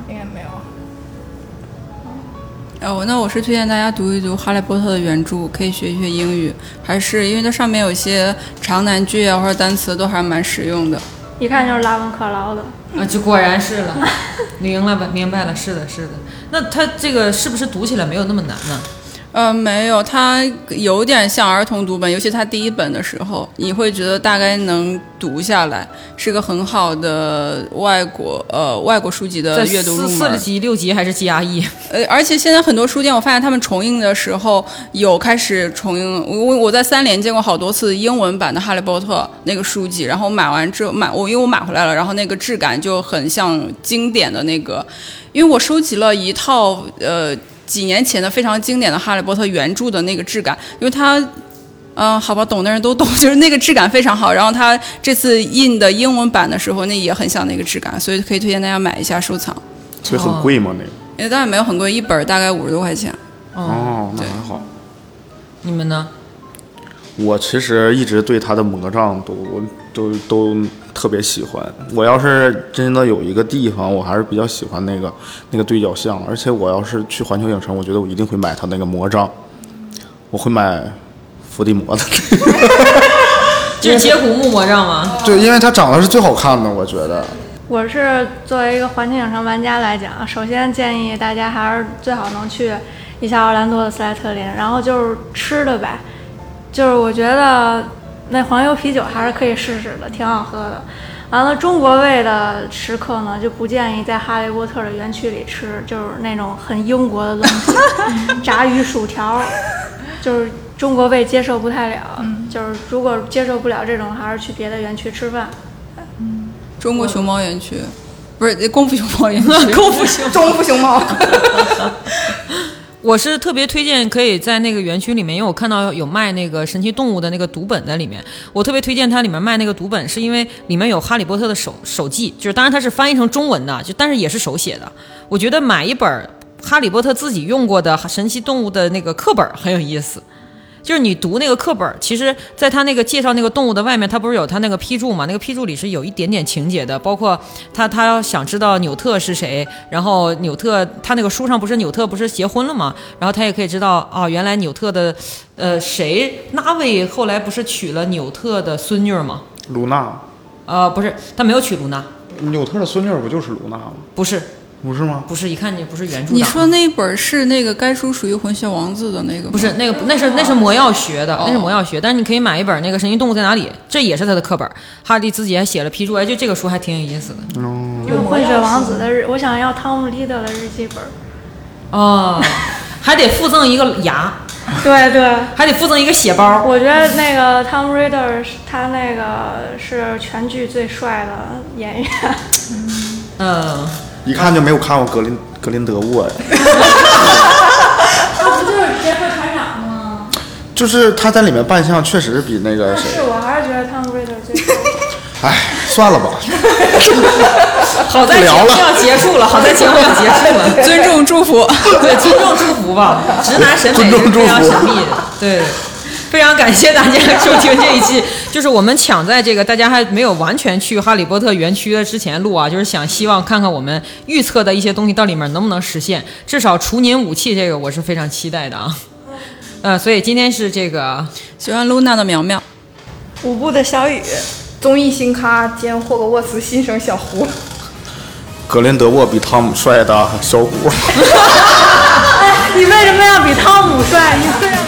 哦，那我是推荐大家读一读《哈利波特》的原著，可以学一学英语，还是因为它上面有些长难句啊或者单词都还蛮实用的。一看就是拉文克劳的。啊，就果然是了，明了吧？明白了，是的，是的。那它这个是不是读起来没有那么难呢？呃，没有，它有点像儿童读本，尤其它第一本的时候，你会觉得大概能读下来，是个很好的外国呃外国书籍的阅读入四四门。级、六级还是 GRE？呃，而且现在很多书店，我发现他们重印的时候有开始重印。我我我在三联见过好多次英文版的《哈利波特》那个书籍，然后买完之后买我因为我买回来了，然后那个质感就很像经典的那个，因为我收集了一套呃几年前的非常经典的《哈利波特》原著的那个质感，因为它。嗯，好吧，懂的人都懂，就是那个质感非常好。然后它这次印的英文版的时候，那也很像那个质感，所以可以推荐大家买一下收藏。所以很贵吗？那个？也当然没有很贵，一本大概五十多块钱。哦，那还好。你们呢？我其实一直对他的魔杖都都都特别喜欢。我要是真的有一个地方，我还是比较喜欢那个那个对角巷。而且我要是去环球影城，我觉得我一定会买它那个魔杖，我会买伏地魔的。就是接骨木魔杖吗？对，因为它长得是最好看的，我觉得。我是作为一个环球影城玩家来讲，首先建议大家还是最好能去一下奥兰多的斯莱特林，然后就是吃的呗，就是我觉得那黄油啤酒还是可以试试的，挺好喝的。完了，中国味的食客呢就不建议在哈利波特的园区里吃，就是那种很英国的东西，炸鱼薯条，就是中国胃接受不太了。就是如果接受不了这种，还是去别的园区吃饭。中国熊猫园区，不是功夫熊猫园区，功夫熊猫，我是特别推荐可以在那个园区里面，因为我看到有卖那个神奇动物的那个读本在里面。我特别推荐它里面卖那个读本，是因为里面有哈利波特的手手记，就是当然它是翻译成中文的，就但是也是手写的。我觉得买一本哈利波特自己用过的神奇动物的那个课本很有意思。就是你读那个课本，其实在他那个介绍那个动物的外面，他不是有他那个批注嘛？那个批注里是有一点点情节的，包括他他要想知道纽特是谁，然后纽特他那个书上不是纽特不是结婚了吗？然后他也可以知道哦，原来纽特的呃谁纳威后来不是娶了纽特的孙女吗？卢娜，呃，不是，他没有娶卢娜，纽特的孙女不就是卢娜吗？不是，不是吗？不是，一看就不是原著。你说那本是那个该书属于混血王子的那个吗？不是那个，那是那是魔药学的，那是魔药学。但是你可以买一本那个《神奇动物在哪里》，这也是他的课本。哈利自己还写了批注，哎，就这个书还挺有意思的。有混血王子的日，我想要汤姆·利德的日记本。哦，还得附赠一个牙，对对，还得附赠一个血包。我觉得那个 Tom Reader 他那个是全剧最帅的演员。嗯，一看就没有看过格林格林德沃呀。他不就是杰克船长吗？就是他在里面扮相确实比那个谁，是我还是觉得 Tom Reader 最帅。哎，算了吧。好在节目要结束了，好在节目要结束了，尊重祝福。对，尊重祝福吧。直男审美 是非常神秘的，对。非常感谢大家 收听这一期，就是我们抢在这个大家还没有完全去哈利波特园区的之前录啊，就是想希望看看我们预测的一些东西到里面能不能实现，至少除您武器这个我是非常期待的啊。呃，所以今天是这个喜欢露娜的苗苗，舞步的小雨，综艺新咖兼霍格沃茨新生小胡。格林德沃比汤姆帅的小虎。你为什么要比汤姆帅？你为什么？